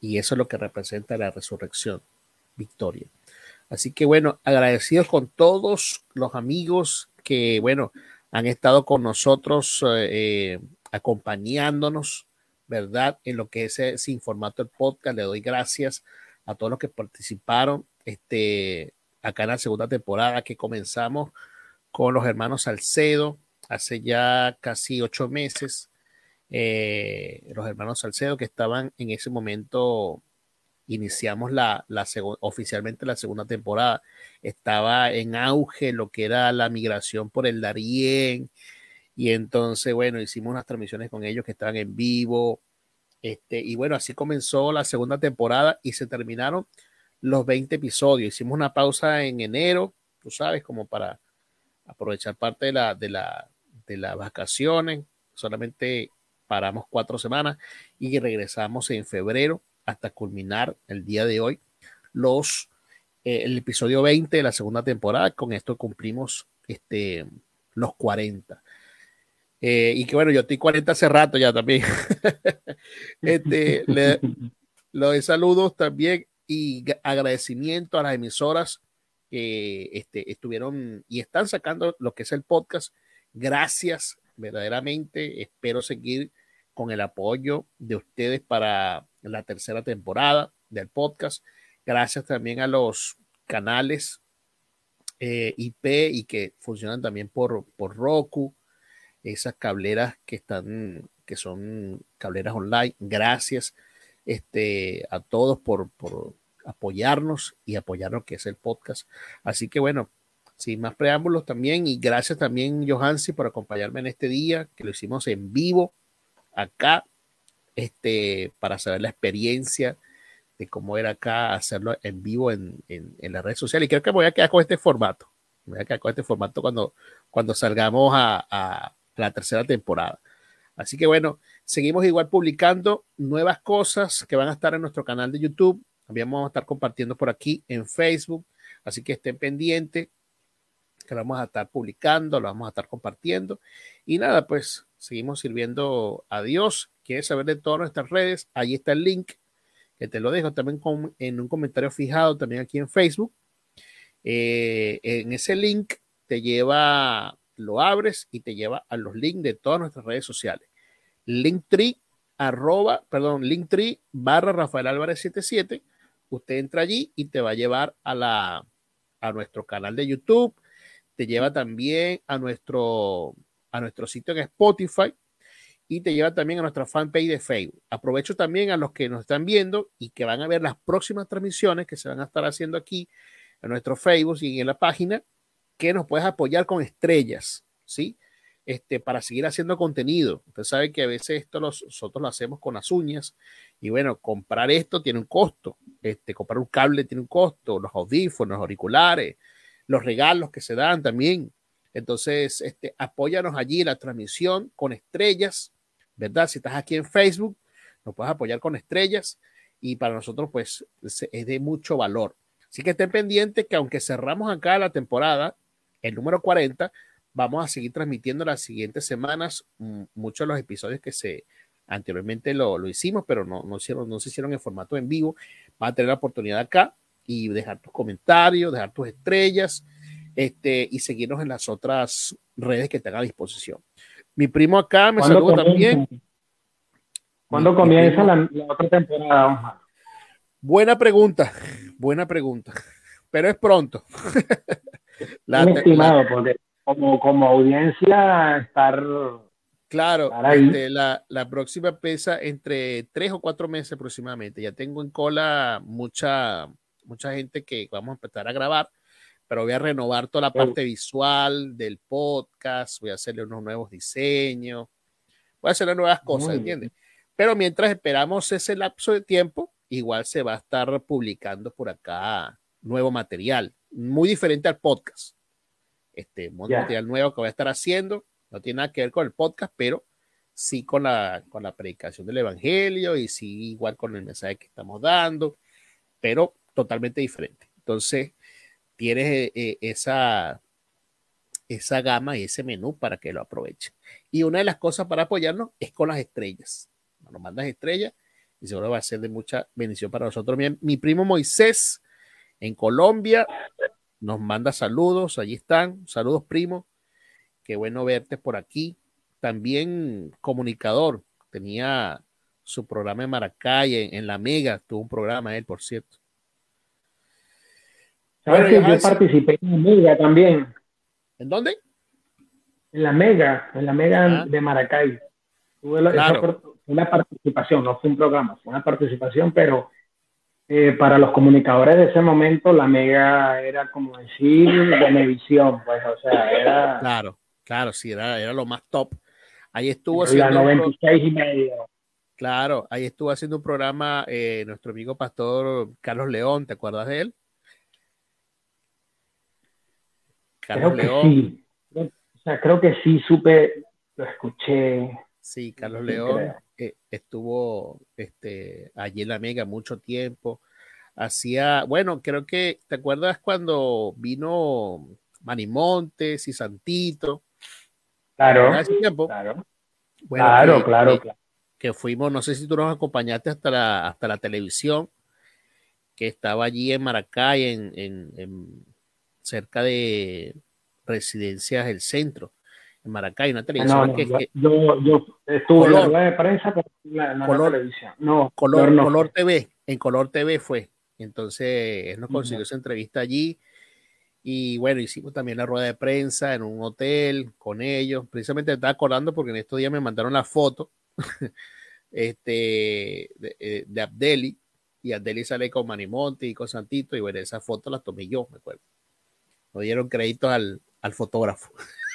Speaker 1: Y eso es lo que representa la resurrección, victoria. Así que bueno, agradecidos con todos los amigos que, bueno, han estado con nosotros eh, acompañándonos, ¿verdad? En lo que es sin formato el podcast. Le doy gracias a todos los que participaron. Este, acá en la segunda temporada que comenzamos con los hermanos Salcedo hace ya casi ocho meses. Eh, los hermanos Salcedo que estaban en ese momento, iniciamos la, la oficialmente la segunda temporada. Estaba en auge lo que era la migración por el Darién. Y entonces, bueno, hicimos unas transmisiones con ellos que estaban en vivo. Este, y bueno, así comenzó la segunda temporada y se terminaron los 20 episodios. Hicimos una pausa en enero, tú sabes, como para aprovechar parte de la, de la, de las vacaciones. Solamente paramos cuatro semanas y regresamos en febrero hasta culminar el día de hoy los eh, el episodio 20 de la segunda temporada. Con esto cumplimos este, los 40. Eh, y que bueno, yo estoy 40 hace rato ya también. [LAUGHS] este, le, [LAUGHS] saludos también y agradecimiento a las emisoras que este, estuvieron y están sacando lo que es el podcast. Gracias, verdaderamente. Espero seguir con el apoyo de ustedes para la tercera temporada del podcast. Gracias también a los canales eh, IP y que funcionan también por, por Roku, esas cableras que están, que son cableras online. Gracias este, a todos por, apoyarnos y apoyar lo que es el podcast. Así que bueno, sin más preámbulos también y gracias también Johansi por acompañarme en este día que lo hicimos en vivo acá este para saber la experiencia de cómo era acá hacerlo en vivo en, en, en la red social y creo que voy a quedar con este formato voy a quedar con este formato cuando, cuando salgamos a, a la tercera temporada así que bueno seguimos igual publicando nuevas cosas que van a estar en nuestro canal de YouTube también vamos a estar compartiendo por aquí en Facebook, así que estén pendientes, que lo vamos a estar publicando, lo vamos a estar compartiendo. Y nada, pues seguimos sirviendo a Dios. ¿Quieres saber de todas nuestras redes? Ahí está el link que te lo dejo también en un comentario fijado también aquí en Facebook. Eh, en ese link te lleva, lo abres y te lleva a los links de todas nuestras redes sociales. Linktree, arroba, perdón, Linktree barra Rafael Álvarez 77. Usted entra allí y te va a llevar a la, a nuestro canal de YouTube, te lleva también a nuestro, a nuestro sitio en Spotify y te lleva también a nuestra fanpage de Facebook. Aprovecho también a los que nos están viendo y que van a ver las próximas transmisiones que se van a estar haciendo aquí en nuestro Facebook y en la página, que nos puedes apoyar con estrellas, ¿sí? Este, para seguir haciendo contenido. Usted sabe que a veces esto nosotros lo hacemos con las uñas y bueno, comprar esto tiene un costo. Este, comprar un cable tiene un costo, los audífonos, los auriculares, los regalos que se dan también. Entonces, este, apóyanos allí la transmisión con estrellas, ¿verdad? Si estás aquí en Facebook, nos puedes apoyar con estrellas y para nosotros, pues, es de mucho valor. Así que estén pendientes que aunque cerramos acá la temporada, el número 40, vamos a seguir transmitiendo las siguientes semanas mm, muchos de los episodios que se anteriormente lo, hicimos, pero no, no, hicieron, no se hicieron en formato en vivo. Va a tener la oportunidad acá y dejar tus comentarios, dejar tus estrellas este, y seguirnos en las otras redes que tenga a disposición. Mi primo acá me saluda también.
Speaker 2: ¿Cuándo comienza la, otra temporada?
Speaker 1: Buena pregunta, buena pregunta, pero es pronto. [LAUGHS]
Speaker 2: la, estimado, porque como, como audiencia estar
Speaker 1: Claro, este, la, la, próxima pesa entre tres o cuatro meses aproximadamente. Ya tengo en cola mucha, mucha gente que vamos a empezar a grabar, pero voy a renovar toda la parte visual del podcast, voy a hacerle unos nuevos diseños, voy a hacerle nuevas cosas, ¿entiendes? Pero mientras esperamos ese lapso de tiempo, igual se va a estar publicando por acá nuevo material, muy diferente al podcast. Este material nuevo que voy a estar haciendo, no tiene nada que ver con el podcast, pero sí con la, con la predicación del Evangelio y sí igual con el mensaje que estamos dando, pero totalmente diferente. Entonces, tienes eh, eh, esa, esa gama y ese menú para que lo aprovechen. Y una de las cosas para apoyarnos es con las estrellas. Nos mandas estrellas y seguro va a ser de mucha bendición para nosotros. Mi, mi primo Moisés en Colombia nos manda saludos, allí están, saludos primo, qué bueno verte por aquí. También comunicador, tenía su programa en Maracay, en La Mega, tuvo un programa él, por cierto
Speaker 2: yo participé en la Mega también.
Speaker 1: ¿En dónde?
Speaker 2: En la Mega, en la Mega ah. de Maracay. Tuve una participación, no fue un programa, fue una participación, pero eh, para los comunicadores de ese momento la Mega era como decir Venevisión, pues, o sea, era...
Speaker 1: Claro, claro, sí, era, era lo más top. Ahí estuvo
Speaker 2: haciendo... La 96 y medio.
Speaker 1: Claro, ahí estuvo haciendo un programa eh, nuestro amigo pastor Carlos León, ¿te acuerdas de él?
Speaker 2: Carlos creo León. Que sí. O sea, creo que sí supe, lo escuché.
Speaker 1: Sí, Carlos León eh, estuvo este, allí en la Mega mucho tiempo. Hacía, bueno, creo que, ¿te acuerdas cuando vino Manimontes y Santito?
Speaker 2: Claro. Claro. claro, claro,
Speaker 1: que, fuimos, no sé si tú nos acompañaste hasta la, hasta la televisión, que estaba allí en Maracay, en, en cerca de Residencias del Centro, en Maracay, una televisión
Speaker 2: que, yo, yo, estuve en la rueda de prensa, pero en color, televisión. No,
Speaker 1: color, color TV, en Color TV fue. Entonces, él nos consiguió esa entrevista allí. Y bueno, hicimos también la rueda de prensa en un hotel con ellos. Precisamente me estaba acordando porque en estos días me mandaron la foto [LAUGHS] este, de, eh, de Abdeli. Y Abdeli sale con Manimonte y con Santito. Y bueno, esa foto la tomé yo, me acuerdo no dieron crédito al, fotógrafo. [LAUGHS]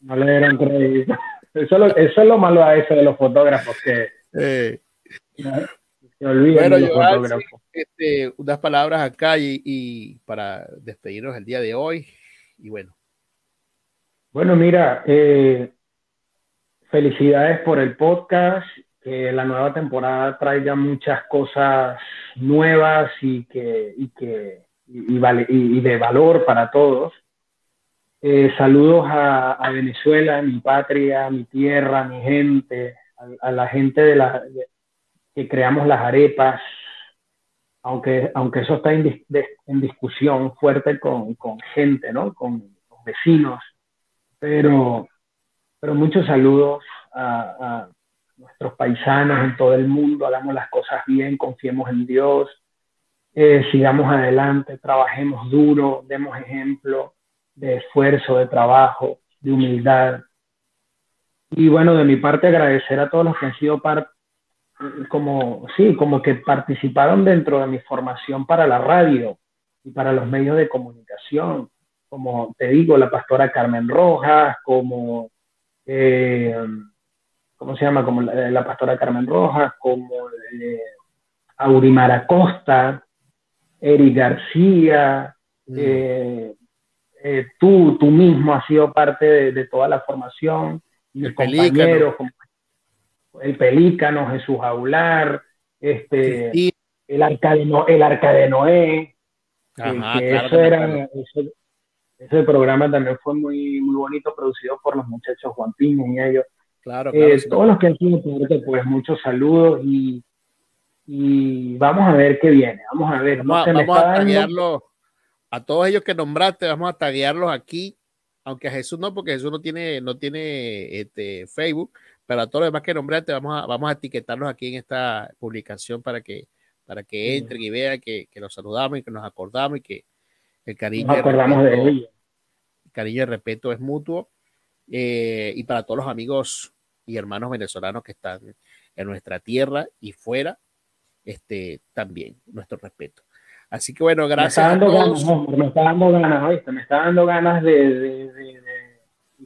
Speaker 2: No le dieron crédito. Eso, es lo malo a eso de los fotógrafos, que eh. se olvidan de los fotógrafos.
Speaker 1: Este, unas palabras acá y, para despedirnos el día de hoy. Y bueno.
Speaker 2: Bueno, mira, eh, felicidades por el podcast, que la nueva temporada traiga muchas cosas nuevas y que, y que y, de valor para todos. Eh, saludos a, Venezuela, mi patria, mi tierra, mi gente, a, la gente de la, que creamos las arepas, aunque, aunque eso está en, discusión fuerte con, con gente, ¿no? Con, vecinos, pero, pero muchos saludos a, nuestros paisanos en todo el mundo, hagamos las cosas bien, confiemos en Dios, eh, sigamos adelante, trabajemos duro, demos ejemplo de esfuerzo, de trabajo, de humildad. Y bueno, de mi parte agradecer a todos los que han sido parte, como, sí, como que participaron dentro de mi formación para la radio y para los medios de comunicación, como te digo, la pastora Carmen Rojas, como, eh, ¿cómo se llama? Como la, pastora Carmen Rojas, como eh, Aurimar Acosta, Eric García, mm. eh, eh, tú, tú mismo has sido parte de, toda la formación, mis compañeros, el Pelícano, Jesús Aular, este, el, arca de el Arca de Noé, eso era, ese programa también fue muy, muy bonito, producido por los muchachos Juan Piña y ellos. Claro, eh, claro Todos los que han sido pues muchos saludos y, y vamos a ver qué viene. Vamos a ver.
Speaker 1: Vamos, a taguearlo a todos ellos que nombraste, vamos a taguearlos aquí, aunque a Jesús no, porque Jesús no tiene, no tiene este, Facebook, pero a todos los demás que nombraste, vamos a, vamos a etiquetarlos aquí en esta publicación para que, para que entren y vean que, que los saludamos y que nos acordamos y que el cariño,
Speaker 2: acordamos de ellos.
Speaker 1: El cariño y el respeto es mutuo. Eh, y para todos los amigos y hermanos venezolanos que están en nuestra tierra y fuera, este, también nuestro respeto. Así que bueno, gracias.
Speaker 2: Me está dando ganas, me está dando ganas, Me está dando ganas de,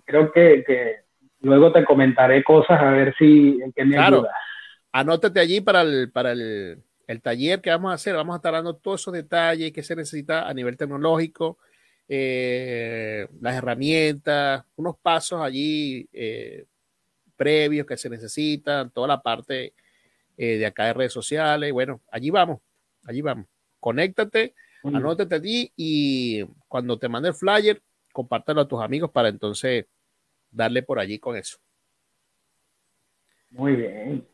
Speaker 2: creo que, luego te comentaré cosas a ver si en qué me claro.
Speaker 1: Anótate allí para el, para el, taller que vamos a hacer. Vamos a estar dando todos esos detalles que se necesita a nivel tecnológico, eh, las herramientas, unos pasos allí eh, previos que se necesitan, toda la parte eh, de acá de redes sociales. Bueno, allí vamos, allí vamos conéctate, anótate allí y cuando te mande el flyer, compártelo a tus amigos para entonces darle por allí con eso.
Speaker 2: Muy bien.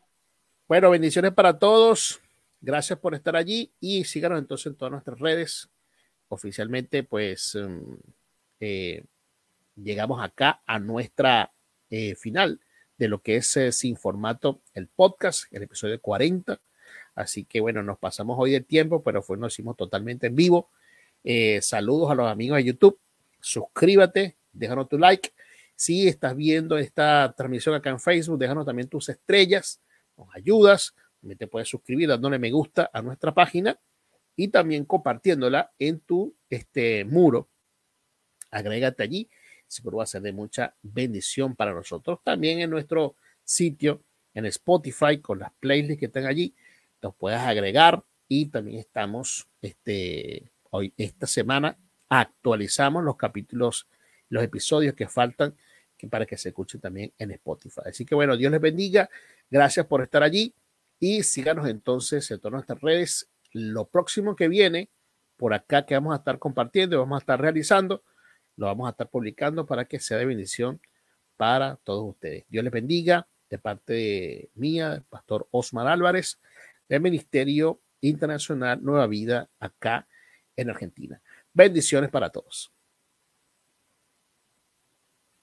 Speaker 1: Bueno, bendiciones para todos. Gracias por estar allí y síganos entonces en todas nuestras redes. Oficialmente, pues em, eh, llegamos acá a nuestra eh, final de lo que es eh, Sin Formato, el podcast, el episodio 40. Así que bueno, nos pasamos hoy de tiempo, pero fue, nos hicimos totalmente en vivo. Eh, saludos a los amigos de YouTube. Suscríbete, déjanos tu like. Si estás viendo esta transmisión acá en Facebook, déjanos también tus estrellas, nos ayudas. También te puedes suscribir dándole me gusta a nuestra página y también compartiéndola en tu este, muro. Agrégate allí, seguro va a ser de mucha bendición para nosotros. También en nuestro sitio, en Spotify, con las playlists que están allí los puedas agregar y también estamos este, hoy, esta semana, actualizamos los capítulos, los episodios que faltan que para que se escuchen también en Spotify. Así que bueno, Dios les bendiga. Gracias por estar allí y síganos entonces en todas nuestras redes. Lo próximo que viene por acá que vamos a estar compartiendo vamos a estar realizando, lo vamos a estar publicando para que sea de bendición para todos ustedes. Dios les bendiga de parte mía, pastor Osmar Álvarez del Ministerio Internacional Nueva Vida acá en Argentina. Bendiciones para todos.